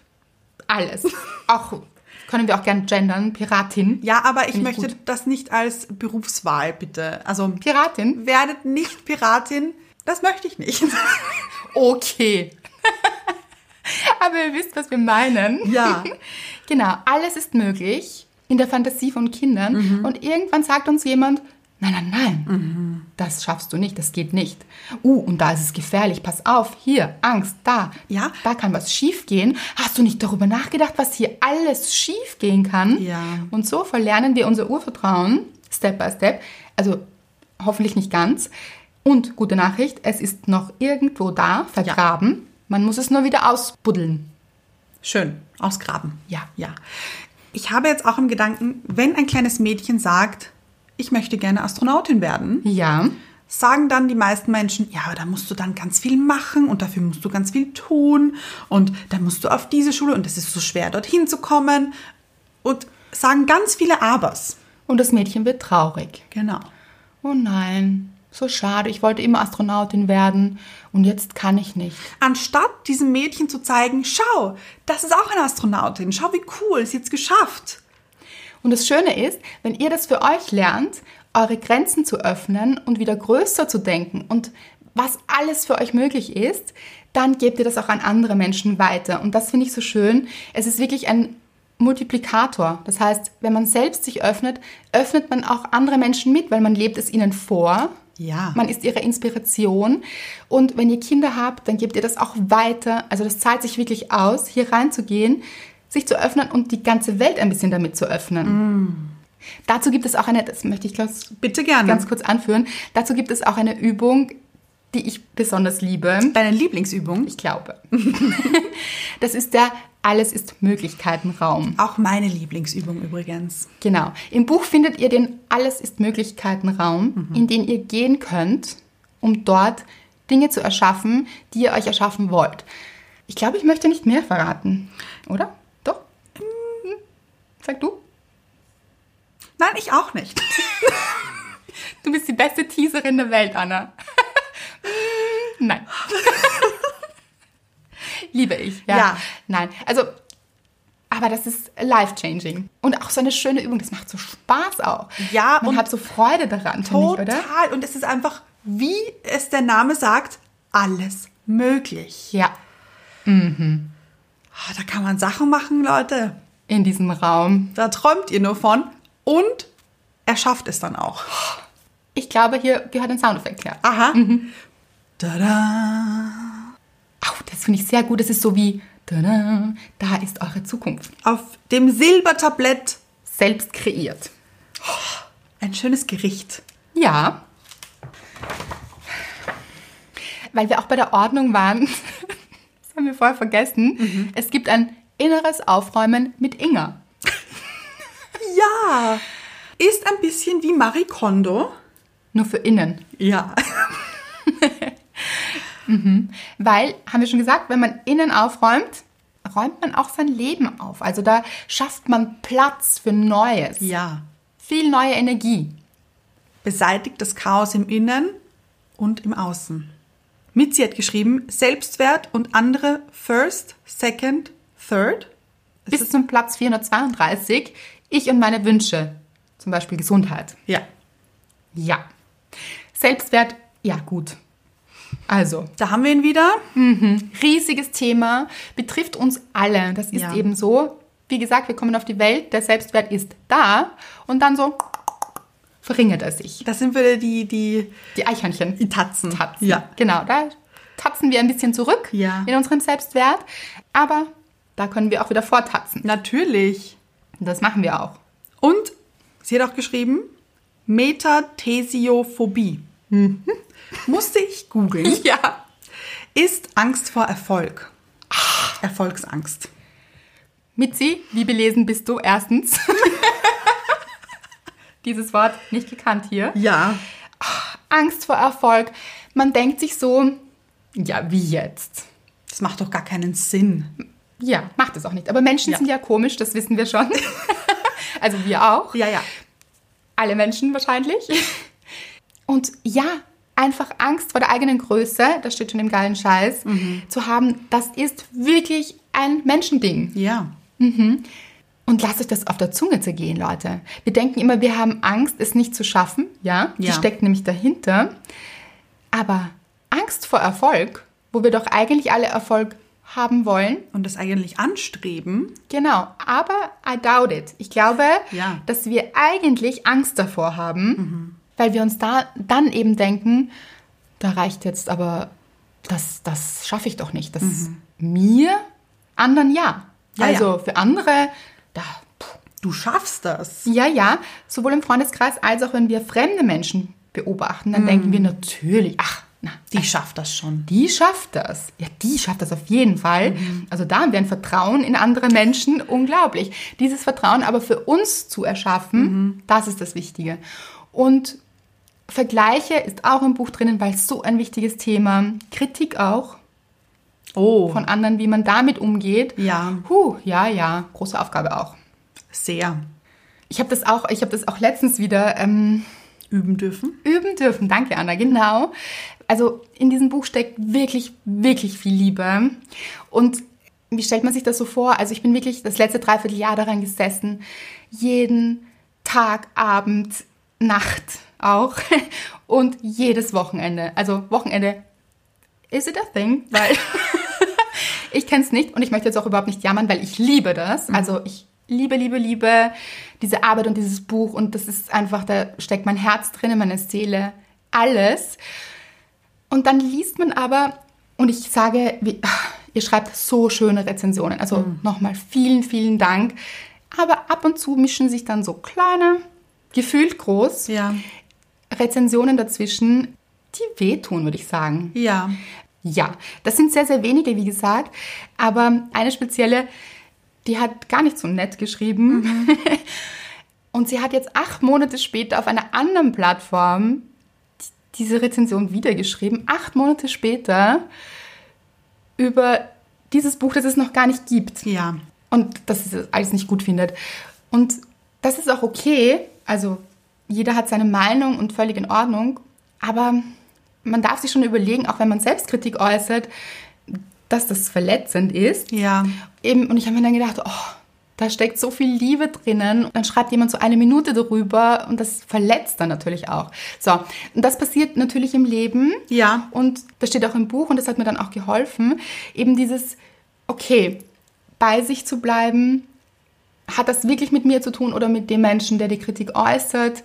A: alles. Auch Können wir auch gern gendern, Piratin.
B: Ja, aber ich
A: ich
B: möchte
A: gut.
B: das nicht als Berufswahl, bitte. Also,
A: Piratin?
B: werdet nicht Piratin. Das möchte ich nicht.
A: Okay. Aber ihr wisst, was wir meinen.
B: Ja.
A: genau, alles ist möglich in der Fantasie von Kindern.
B: Mhm.
A: Und irgendwann sagt uns jemand, nein, nein, nein, das schaffst du nicht, das geht nicht. Uh, und da ist es gefährlich, pass auf, hier, Angst, da.
B: Ja.
A: Da kann was schiefgehen. Hast du nicht darüber nachgedacht, was hier alles schiefgehen kann?
B: Ja.
A: Und so verlernen wir unser Urvertrauen, Step by Step. Also hoffentlich nicht ganz. Und gute Nachricht, es ist noch irgendwo da, vergraben. Man muss es nur wieder ausbuddeln.
B: Schön. Ausgraben.
A: Ja.
B: Ja. Ich habe jetzt auch im Gedanken, wenn ein kleines Mädchen sagt, ich möchte gerne Astronautin werden,
A: Ja.
B: sagen dann die meisten Menschen, ja, aber da musst du dann ganz viel machen und dafür musst du ganz viel tun und dann musst du auf diese Schule und es ist so schwer, dorthin zu kommen und sagen ganz viele Abers.
A: Und das Mädchen wird traurig.
B: Genau.
A: Oh nein, so schade. Ich wollte immer Astronautin werden und jetzt kann ich nicht.
B: Anstatt diesem Mädchen zu zeigen, schau, das ist auch eine Astronautin, schau, wie cool, sie hat's geschafft.
A: Und das Schöne ist, wenn ihr das für euch lernt, eure Grenzen zu öffnen und wieder größer zu denken und was alles für euch möglich ist, dann gebt ihr das auch an andere Menschen weiter. Und das finde ich so schön. Es ist wirklich ein Multiplikator. Das heißt, wenn man selbst sich öffnet, öffnet man auch andere Menschen mit, weil man lebt es ihnen vor.
B: Ja.
A: Man ist ihre Inspiration. Und wenn ihr Kinder habt, dann gebt ihr das auch weiter. Also das zahlt sich wirklich aus, hier reinzugehen, sich zu öffnen und die ganze Welt ein bisschen damit zu öffnen. Dazu gibt es auch eine, das möchte ich ganz,
B: Bitte gerne.
A: ganz kurz anführen, dazu gibt es auch eine Übung, die ich besonders liebe.
B: Deine Lieblingsübung?
A: Ich glaube. das ist der Alles ist Möglichkeitenraum.
B: Auch meine Lieblingsübung übrigens.
A: Genau. Im Buch findet ihr den Alles ist Möglichkeitenraum, in den ihr gehen könnt, um dort Dinge zu erschaffen, die ihr euch erschaffen wollt. Ich glaube, ich möchte nicht mehr verraten, oder? Sag du?
B: Nein, ich auch nicht.
A: Du bist die beste Teaserin der Welt, Anna. Nein. Liebe ich, ja.
B: Ja.
A: Nein, also, aber das ist life-changing. Und auch so eine schöne Übung, das macht so Spaß auch.
B: Ja,
A: Man
B: und
A: hat so Freude daran, finde ich, oder?
B: Total. Und es ist einfach, wie es der Name sagt, alles möglich.
A: Ja,
B: Ah, Da kann man Sachen machen, Leute.
A: In diesem Raum.
B: Da träumt ihr nur von. Und er schafft es dann auch.
A: Ich glaube, hier gehört ein Soundeffekt her.
B: Aha. Tada.
A: Au, das finde ich sehr gut. Das ist so wie, tada, da ist eure Zukunft.
B: Auf dem Silbertablett
A: Selbst kreiert.
B: ein schönes Gericht.
A: Ja. Weil wir auch bei der Ordnung waren, das haben wir vorher vergessen, es gibt ein inneres Aufräumen mit Inga.
B: Ja. Ist ein bisschen wie Marie Kondo.
A: Nur für innen.
B: Ja.
A: Weil, haben wir schon gesagt, wenn man innen aufräumt, räumt man auch sein Leben auf. Also da schafft man Platz für Neues.
B: Ja.
A: Viel neue Energie.
B: Beseitigt das Chaos im Innen und im Außen. Mitzi hat geschrieben, Selbstwert und andere first, second, third. Ist
A: Bis zum Platz 432, ich und meine Wünsche. Zum Beispiel Gesundheit.
B: Ja.
A: Ja. Selbstwert, ja gut. Also,
B: Da haben wir ihn wieder.
A: riesiges Thema, betrifft uns alle. Das ist
B: Ja.
A: eben so. Wie gesagt, wir kommen auf die Welt, der Selbstwert ist da und dann so verringert er sich.
B: Das sind wieder die, die,
A: Die Eichhörnchen.
B: die Tatzen.
A: Tatzen.
B: Ja.
A: Genau, da tatzen wir ein bisschen zurück
B: Ja.
A: in unserem Selbstwert, aber da können wir auch wieder vortatzen.
B: Natürlich.
A: Das machen wir auch.
B: Und sie hat auch geschrieben, Metathesiophobie. Mhm. Musste ich googeln.
A: Ja.
B: Ist Angst vor Erfolg. Erfolgsangst.
A: Mitzi, wie belesen bist du? Erstens. Dieses Wort nicht gekannt hier.
B: Ja.
A: Angst vor Erfolg. Man denkt sich so, ja, wie jetzt?
B: Das macht doch gar keinen Sinn.
A: Ja, macht es auch nicht. Aber Menschen
B: Ja.
A: sind ja komisch, das wissen wir schon. also wir auch.
B: Ja, ja.
A: Alle Menschen wahrscheinlich. Und ja, einfach Angst vor der eigenen Größe, das steht schon im geilen Scheiß, zu haben, das ist wirklich ein Menschending.
B: Ja.
A: Und lasst euch das auf der Zunge zergehen, Leute. Wir denken immer, wir haben Angst, es nicht zu schaffen. Ja, die
B: Ja.
A: steckt nämlich dahinter. Aber Angst vor Erfolg, wo wir doch eigentlich alle Erfolg haben wollen,
B: Und das eigentlich anstreben.
A: Genau, aber I doubt it. Ich glaube,
B: Ja.
A: dass wir eigentlich Angst davor haben, weil wir uns da dann eben denken, da reicht jetzt aber, das, das schaffe ich doch nicht. Das mir, anderen ja.
B: Ja,
A: also für andere, da.
B: Du schaffst das.
A: ja, ja, sowohl im Freundeskreis als auch wenn wir fremde Menschen beobachten, dann denken wir natürlich, ach, na,
B: Die schafft das schon.
A: die schafft das. Ja, die schafft das auf jeden Fall. Also da haben wir ein Vertrauen in andere Menschen unglaublich. Dieses Vertrauen aber für uns zu erschaffen, das ist das Wichtige. Und Vergleiche ist auch im Buch drinnen, weil es so ein wichtiges Thema. Kritik auch
B: Oh,
A: von anderen, wie man damit umgeht.
B: Ja.
A: Huh, ja, ja, große Aufgabe auch.
B: sehr
A: Ich habe das auch, ich habe das auch letztens wieder ähm,
B: üben dürfen.
A: üben dürfen. Danke, Anna, genau. Also in diesem Buch steckt wirklich, wirklich viel Liebe. Und wie stellt man sich das so vor? Also ich bin wirklich das letzte Dreivierteljahr daran gesessen, jeden Tag, Abend, Nacht auch und jedes Wochenende. Also Wochenende, is it a thing? Weil ich kenne es nicht und ich möchte jetzt auch überhaupt nicht jammern, weil ich liebe das. Also ich liebe, liebe, liebe diese Arbeit und dieses Buch und das ist einfach, da steckt mein Herz drin, meine Seele, alles. Und dann liest man aber, und ich sage, wie, ihr schreibt so schöne Rezensionen. Also nochmal vielen, vielen Dank. Aber ab und zu mischen sich dann so kleine, gefühlt groß,
B: Ja.
A: Rezensionen dazwischen, die wehtun, würde ich sagen.
B: Ja.
A: Ja, das sind sehr, sehr wenige, wie gesagt. Aber eine spezielle, die hat gar nicht so nett geschrieben. Und sie hat jetzt acht Monate später auf einer anderen Plattform die- diese Rezension wiedergeschrieben. Acht Monate später über dieses Buch, das es noch gar nicht gibt
B: Ja.
A: und dass es alles nicht gut findet. Und das ist auch okay. Also jeder hat seine Meinung und völlig in Ordnung. Aber man darf sich schon überlegen, auch wenn man Selbstkritik äußert, dass das verletzend ist.
B: Ja.
A: Eben, und ich habe mir dann gedacht, oh, da steckt so viel Liebe drinnen. Und dann schreibt jemand so eine Minute darüber und das verletzt dann natürlich auch. So, und das passiert natürlich im Leben.
B: Ja.
A: Und das steht auch im Buch und das hat mir dann auch geholfen. Eben dieses, okay, bei sich zu bleiben, hat das wirklich mit mir zu tun oder mit dem Menschen, der die Kritik äußert?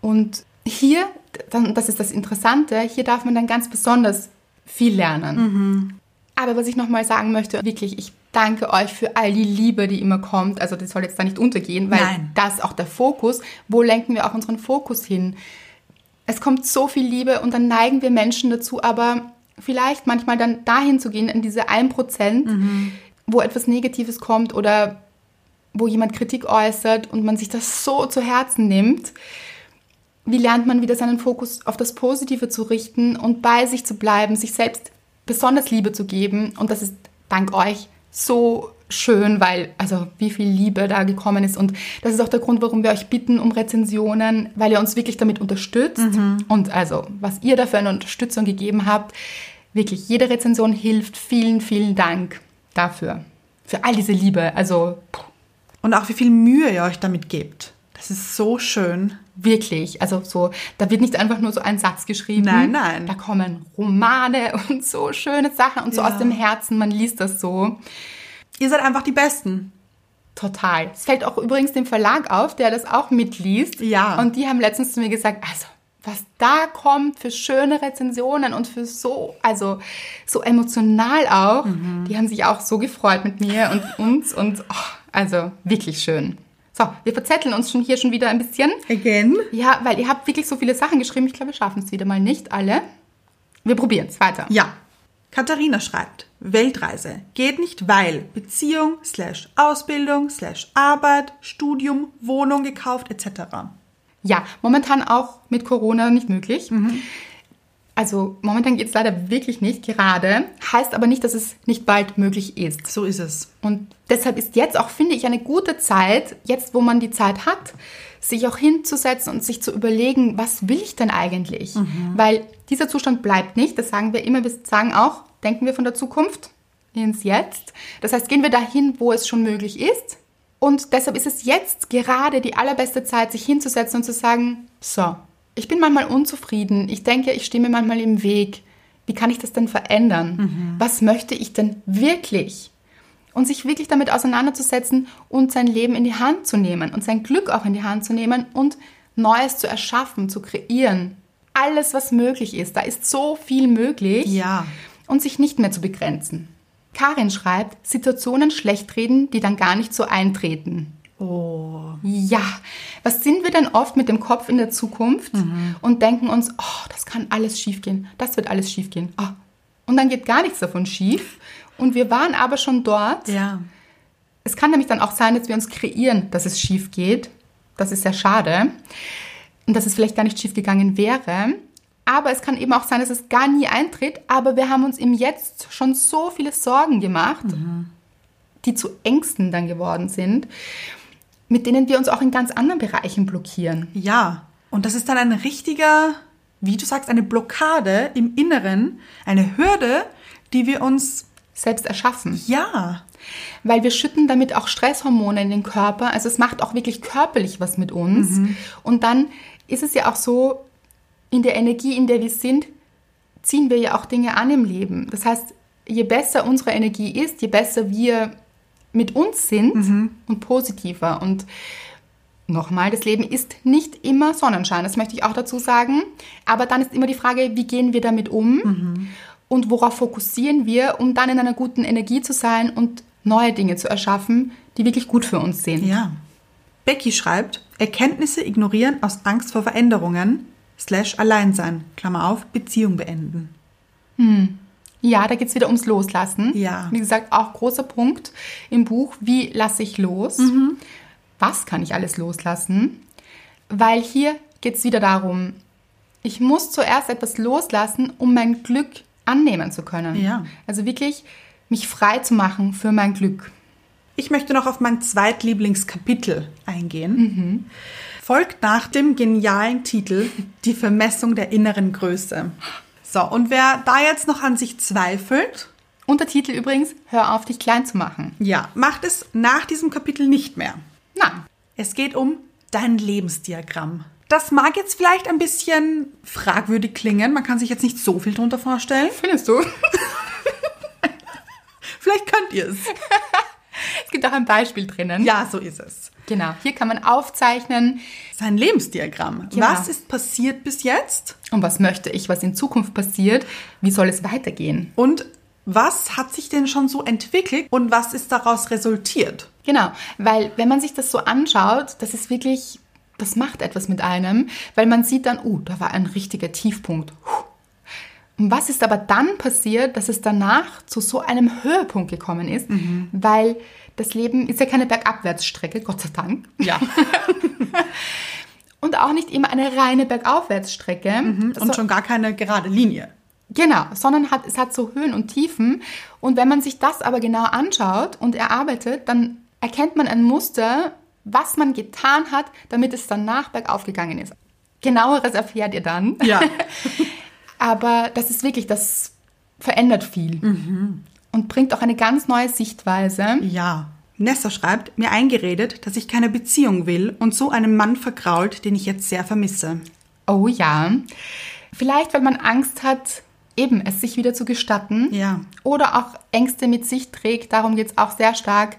A: Und hier, das ist das Interessante, hier darf man dann ganz besonders viel lernen. Aber was ich nochmal sagen möchte, wirklich, ich danke euch für all die Liebe, die immer kommt. Also das soll jetzt da nicht untergehen, weil
B: Nein.
A: das auch der Fokus. Wo lenken wir auch unseren Fokus hin? Es kommt so viel Liebe und dann neigen wir Menschen dazu, aber vielleicht manchmal dann dahin zu gehen, in diese 1%, wo etwas Negatives kommt oder wo jemand Kritik äußert und man sich das so zu Herzen nimmt. Wie lernt man wieder seinen Fokus auf das Positive zu richten und bei sich zu bleiben, sich selbst besonders Liebe zu geben? Und das ist dank euch so schön, weil, also wie viel Liebe da gekommen ist. Und das ist auch der Grund, warum wir euch bitten um Rezensionen, weil ihr uns wirklich damit unterstützt. Und also, was ihr dafür eine Unterstützung gegeben habt, wirklich, jede Rezension hilft. Vielen, vielen Dank dafür. Für all diese Liebe. Also, puh,
B: Und auch wie viel Mühe ihr euch damit gebt. Das ist so schön.
A: Wirklich, also so, da wird nicht einfach nur so ein Satz geschrieben.
B: Nein, nein.
A: Da kommen Romane und so schöne Sachen und so
B: Ja.
A: aus dem Herzen, man liest das so.
B: Ihr seid einfach die Besten.
A: Total. Es fällt auch übrigens dem Verlag auf, der das auch mitliest.
B: Ja.
A: Und die haben letztens zu mir gesagt, also, was da kommt für schöne Rezensionen und für so, also so emotional auch,
B: Mhm.
A: die haben sich auch so gefreut mit mir und uns und oh, also wirklich schön. So, wir verzetteln uns schon hier schon wieder ein bisschen.
B: Again.
A: Ja, weil ihr habt wirklich so viele Sachen geschrieben. Ich glaube, wir schaffen es wieder mal nicht alle. Wir probieren es weiter.
B: Ja. Katharina schreibt, Weltreise geht nicht, weil Beziehung, slash Ausbildung, slash Arbeit, Studium, Wohnung gekauft, etc.
A: Ja, momentan auch mit Corona nicht möglich. Also momentan geht es leider wirklich nicht gerade. Heißt aber nicht, dass es nicht bald möglich ist.
B: So ist es.
A: Und deshalb ist jetzt auch, finde ich, eine gute Zeit, jetzt wo man die Zeit hat, sich auch hinzusetzen und sich zu überlegen, was will ich denn eigentlich? Weil dieser Zustand bleibt nicht, das sagen wir immer, wir sagen auch, denken wir von der Zukunft ins Jetzt. Das heißt, gehen wir dahin, wo es schon möglich ist, Und deshalb ist es jetzt gerade die allerbeste Zeit, sich hinzusetzen und zu sagen, so, ich bin manchmal unzufrieden, ich denke, ich stehe mir manchmal im Weg. Wie kann ich das denn verändern? Was möchte ich denn wirklich? Und sich wirklich damit auseinanderzusetzen und sein Leben in die Hand zu nehmen und sein Glück auch in die Hand zu nehmen und Neues zu erschaffen, zu kreieren. Alles, was möglich ist. Da ist so viel möglich.
B: Ja.
A: Und sich nicht mehr zu begrenzen. Karin schreibt, Situationen schlecht reden, die dann gar nicht so eintreten.
B: Oh.
A: Ja, was sind wir denn oft mit dem Kopf in der Zukunft und denken uns, oh, das kann alles schiefgehen, das wird alles schiefgehen. Oh. Und dann geht gar nichts davon schief. Und wir waren aber schon dort.
B: Ja.
A: Es kann nämlich dann auch sein, dass wir uns kreieren, dass es schief geht. Das ist sehr schade. Und dass es vielleicht gar nicht schief gegangen wäre. Aber es kann eben auch sein, dass es gar nie eintritt. Aber wir haben uns im Jetzt schon so viele Sorgen gemacht, die zu Ängsten dann geworden sind, mit denen wir uns auch in ganz anderen Bereichen blockieren.
B: Ja. Und das ist dann ein richtiger, wie du sagst, eine Blockade im Inneren, eine Hürde, die wir uns,
A: Selbst erschaffen.
B: ja,
A: Weil wir schütten damit auch Stresshormone in den Körper. Also es macht auch wirklich körperlich was mit uns. Und dann ist es ja auch so, in der Energie, in der wir sind, ziehen wir ja auch Dinge an im Leben. Das heißt, je besser unsere Energie ist, je besser wir mit uns sind und positiver. Und nochmal, das Leben ist nicht immer Sonnenschein, das möchte ich auch dazu sagen. Aber dann ist immer die Frage, wie gehen wir damit um und worauf fokussieren wir, um dann in einer guten Energie zu sein und neue Dinge zu erschaffen, die wirklich gut für uns sind.
B: ja. Becky schreibt, Erkenntnisse ignorieren aus Angst vor Veränderungen, slash Alleinsein, Klammer auf, Beziehung beenden.
A: Ja, da geht es wieder ums Loslassen.
B: Ja.
A: Wie gesagt, auch großer Punkt im Buch, wie lasse ich los? Was kann ich alles loslassen? Weil hier geht es wieder darum, ich muss zuerst etwas loslassen, um mein Glück annehmen zu können.
B: Ja.
A: Also wirklich mich frei zu machen für mein Glück.
B: Ich möchte noch auf mein zweitlieblingskapitel eingehen. Folgt nach dem genialen Titel Die Vermessung der inneren Größe. So, und wer da jetzt noch an sich zweifelt,
A: Untertitel übrigens, hör auf, dich klein zu machen.
B: ja, macht es nach diesem Kapitel nicht mehr.
A: Nein.
B: Es geht um dein Lebensdiagramm. Das mag jetzt vielleicht ein bisschen fragwürdig klingen. Man kann sich jetzt nicht so viel drunter vorstellen.
A: Findest du?
B: Vielleicht könnt ihr es.
A: gibt auch ein Beispiel drinnen.
B: Ja, so ist es.
A: Genau. Hier kann man aufzeichnen,
B: Sein Lebensdiagramm.
A: Genau.
B: Was ist passiert bis jetzt?
A: und was möchte ich, was in Zukunft passiert, wie soll es weitergehen.
B: Und was hat sich denn schon so entwickelt und was ist daraus resultiert?
A: Genau, weil wenn man sich das so anschaut, das ist wirklich, das macht etwas mit einem, weil man sieht dann, uh, da war ein richtiger Tiefpunkt. Puh. Und was ist aber dann passiert, dass es danach zu so einem Höhepunkt gekommen ist, weil das Leben ist ja keine Bergabwärtsstrecke, Gott sei Dank.
B: Ja.
A: Und auch nicht immer eine reine Bergaufwärtsstrecke.
B: Und schon gar keine gerade Linie.
A: Genau, sondern hat, es hat so Höhen und Tiefen. Und wenn man sich das aber genau anschaut und erarbeitet, dann erkennt man ein Muster, was man getan hat, damit es danach bergauf gegangen ist. Genaueres erfährt ihr dann.
B: Ja.
A: Aber das ist wirklich, das verändert viel und bringt auch eine ganz neue Sichtweise.
B: Ja. Nessa schreibt, mir eingeredet, dass ich keine Beziehung will und so einen Mann vergrault, den ich jetzt sehr vermisse.
A: Oh ja. Vielleicht, weil man Angst hat, eben es sich wieder zu gestatten.
B: Ja.
A: Oder auch Ängste mit sich trägt. Darum geht es auch sehr stark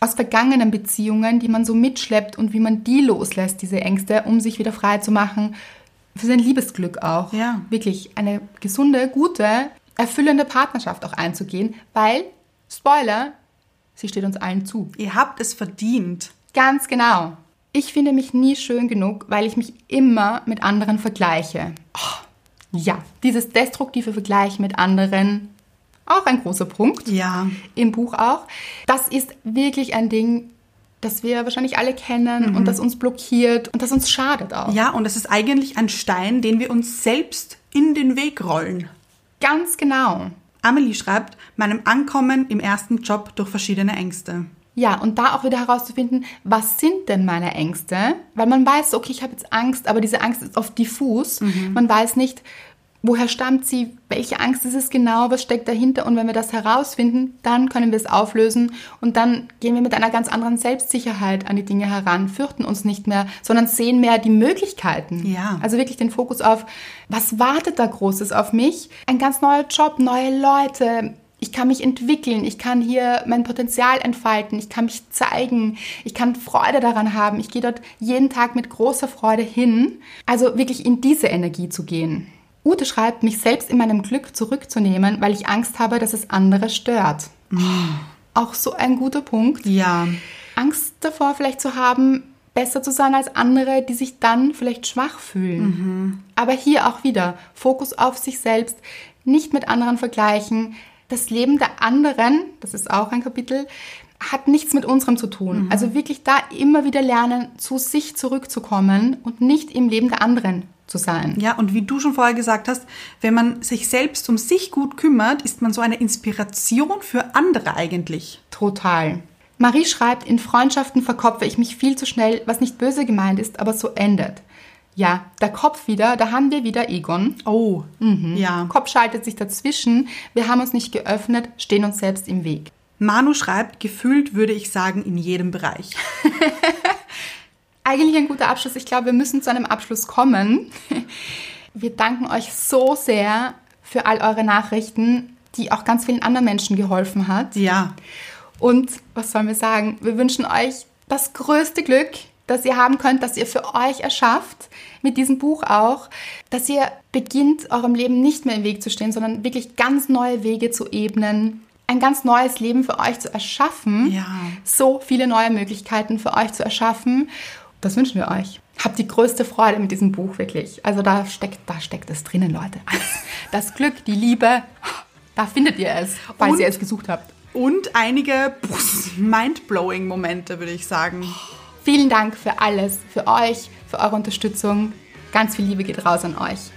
A: aus vergangenen Beziehungen, die man so mitschleppt und wie man die loslässt, diese Ängste, um sich wieder frei zu machen. Für sein Liebesglück auch.
B: Ja.
A: Wirklich eine gesunde, gute, erfüllende Partnerschaft auch einzugehen, weil, Spoiler, sie steht uns allen zu.
B: Ihr habt es verdient.
A: Ganz genau. Ich finde mich nie schön genug, weil ich mich immer mit anderen vergleiche. Oh, ja, dieses destruktive Vergleich mit anderen, auch ein großer Punkt.
B: Ja.
A: Im Buch auch. Das ist wirklich ein Ding, das wir wahrscheinlich alle kennen und das uns blockiert und das uns schadet auch.
B: Ja, und es ist eigentlich ein Stein, den wir uns selbst in den Weg rollen.
A: Ganz genau.
B: Amelie schreibt, meinem Ankommen im ersten Job durch verschiedene Ängste.
A: Ja, und da auch wieder herauszufinden, was sind denn meine Ängste? Weil man weiß, okay, ich habe jetzt Angst, aber diese Angst ist oft diffus. Man weiß nicht, Woher stammt sie? Welche Angst ist es genau? Was steckt dahinter? Und wenn wir das herausfinden, dann können wir es auflösen und dann gehen wir mit einer ganz anderen Selbstsicherheit an die Dinge heran, fürchten uns nicht mehr, sondern sehen mehr die Möglichkeiten.
B: Ja.
A: Also wirklich den Fokus auf, was wartet da Großes auf mich? Ein ganz neuer Job, neue Leute, ich kann mich entwickeln, ich kann hier mein Potenzial entfalten, ich kann mich zeigen, ich kann Freude daran haben, ich gehe dort jeden Tag mit großer Freude hin. Also wirklich in diese Energie zu gehen. Ute schreibt, mich selbst in meinem Glück zurückzunehmen, weil ich Angst habe, dass es andere stört. Auch so ein guter Punkt.
B: Ja.
A: Angst davor vielleicht zu haben, besser zu sein als andere, die sich dann vielleicht schwach fühlen. Aber hier auch wieder Fokus auf sich selbst, nicht mit anderen vergleichen. Das Leben der anderen, das ist auch ein Kapitel, hat nichts mit unserem zu tun. Also wirklich da immer wieder lernen, zu sich zurückzukommen und nicht im Leben der anderen zu sein.
B: Ja, und wie du schon vorher gesagt hast, wenn man sich selbst um sich gut kümmert, ist man so eine Inspiration für andere eigentlich.
A: Total. Marie schreibt, in Freundschaften verkopfe ich mich viel zu schnell, was nicht böse gemeint ist, aber so endet. Ja, der Kopf wieder, da haben wir wieder Egon.
B: Oh, ja.
A: Kopf schaltet sich dazwischen, wir haben uns nicht geöffnet, stehen uns selbst im Weg.
B: Manu schreibt, gefühlt würde ich sagen, in jedem Bereich.
A: Eigentlich ein guter Abschluss. Ich glaube, wir müssen zu einem Abschluss kommen. Wir danken euch so sehr für all eure Nachrichten, die auch ganz vielen anderen Menschen geholfen hat.
B: Ja.
A: Und was sollen wir sagen? Wir wünschen euch das größte Glück, das ihr haben könnt, das ihr für euch erschafft, mit diesem Buch auch, dass ihr beginnt, eurem Leben nicht mehr im Weg zu stehen, sondern wirklich ganz neue Wege zu ebnen, ein ganz neues Leben für euch zu erschaffen,
B: Ja.
A: so viele neue Möglichkeiten für euch zu erschaffen. Das wünschen wir euch. Habt die größte Freude mit diesem Buch, wirklich. Also da steckt, da steckt es drinnen, Leute. Das Glück, die Liebe, da findet ihr es, falls
B: Und-
A: ihr es gesucht habt.
B: Und einige mind-blowing Momente, würde ich sagen.
A: Vielen Dank für alles, für euch, für eure Unterstützung. Ganz viel Liebe geht raus an euch.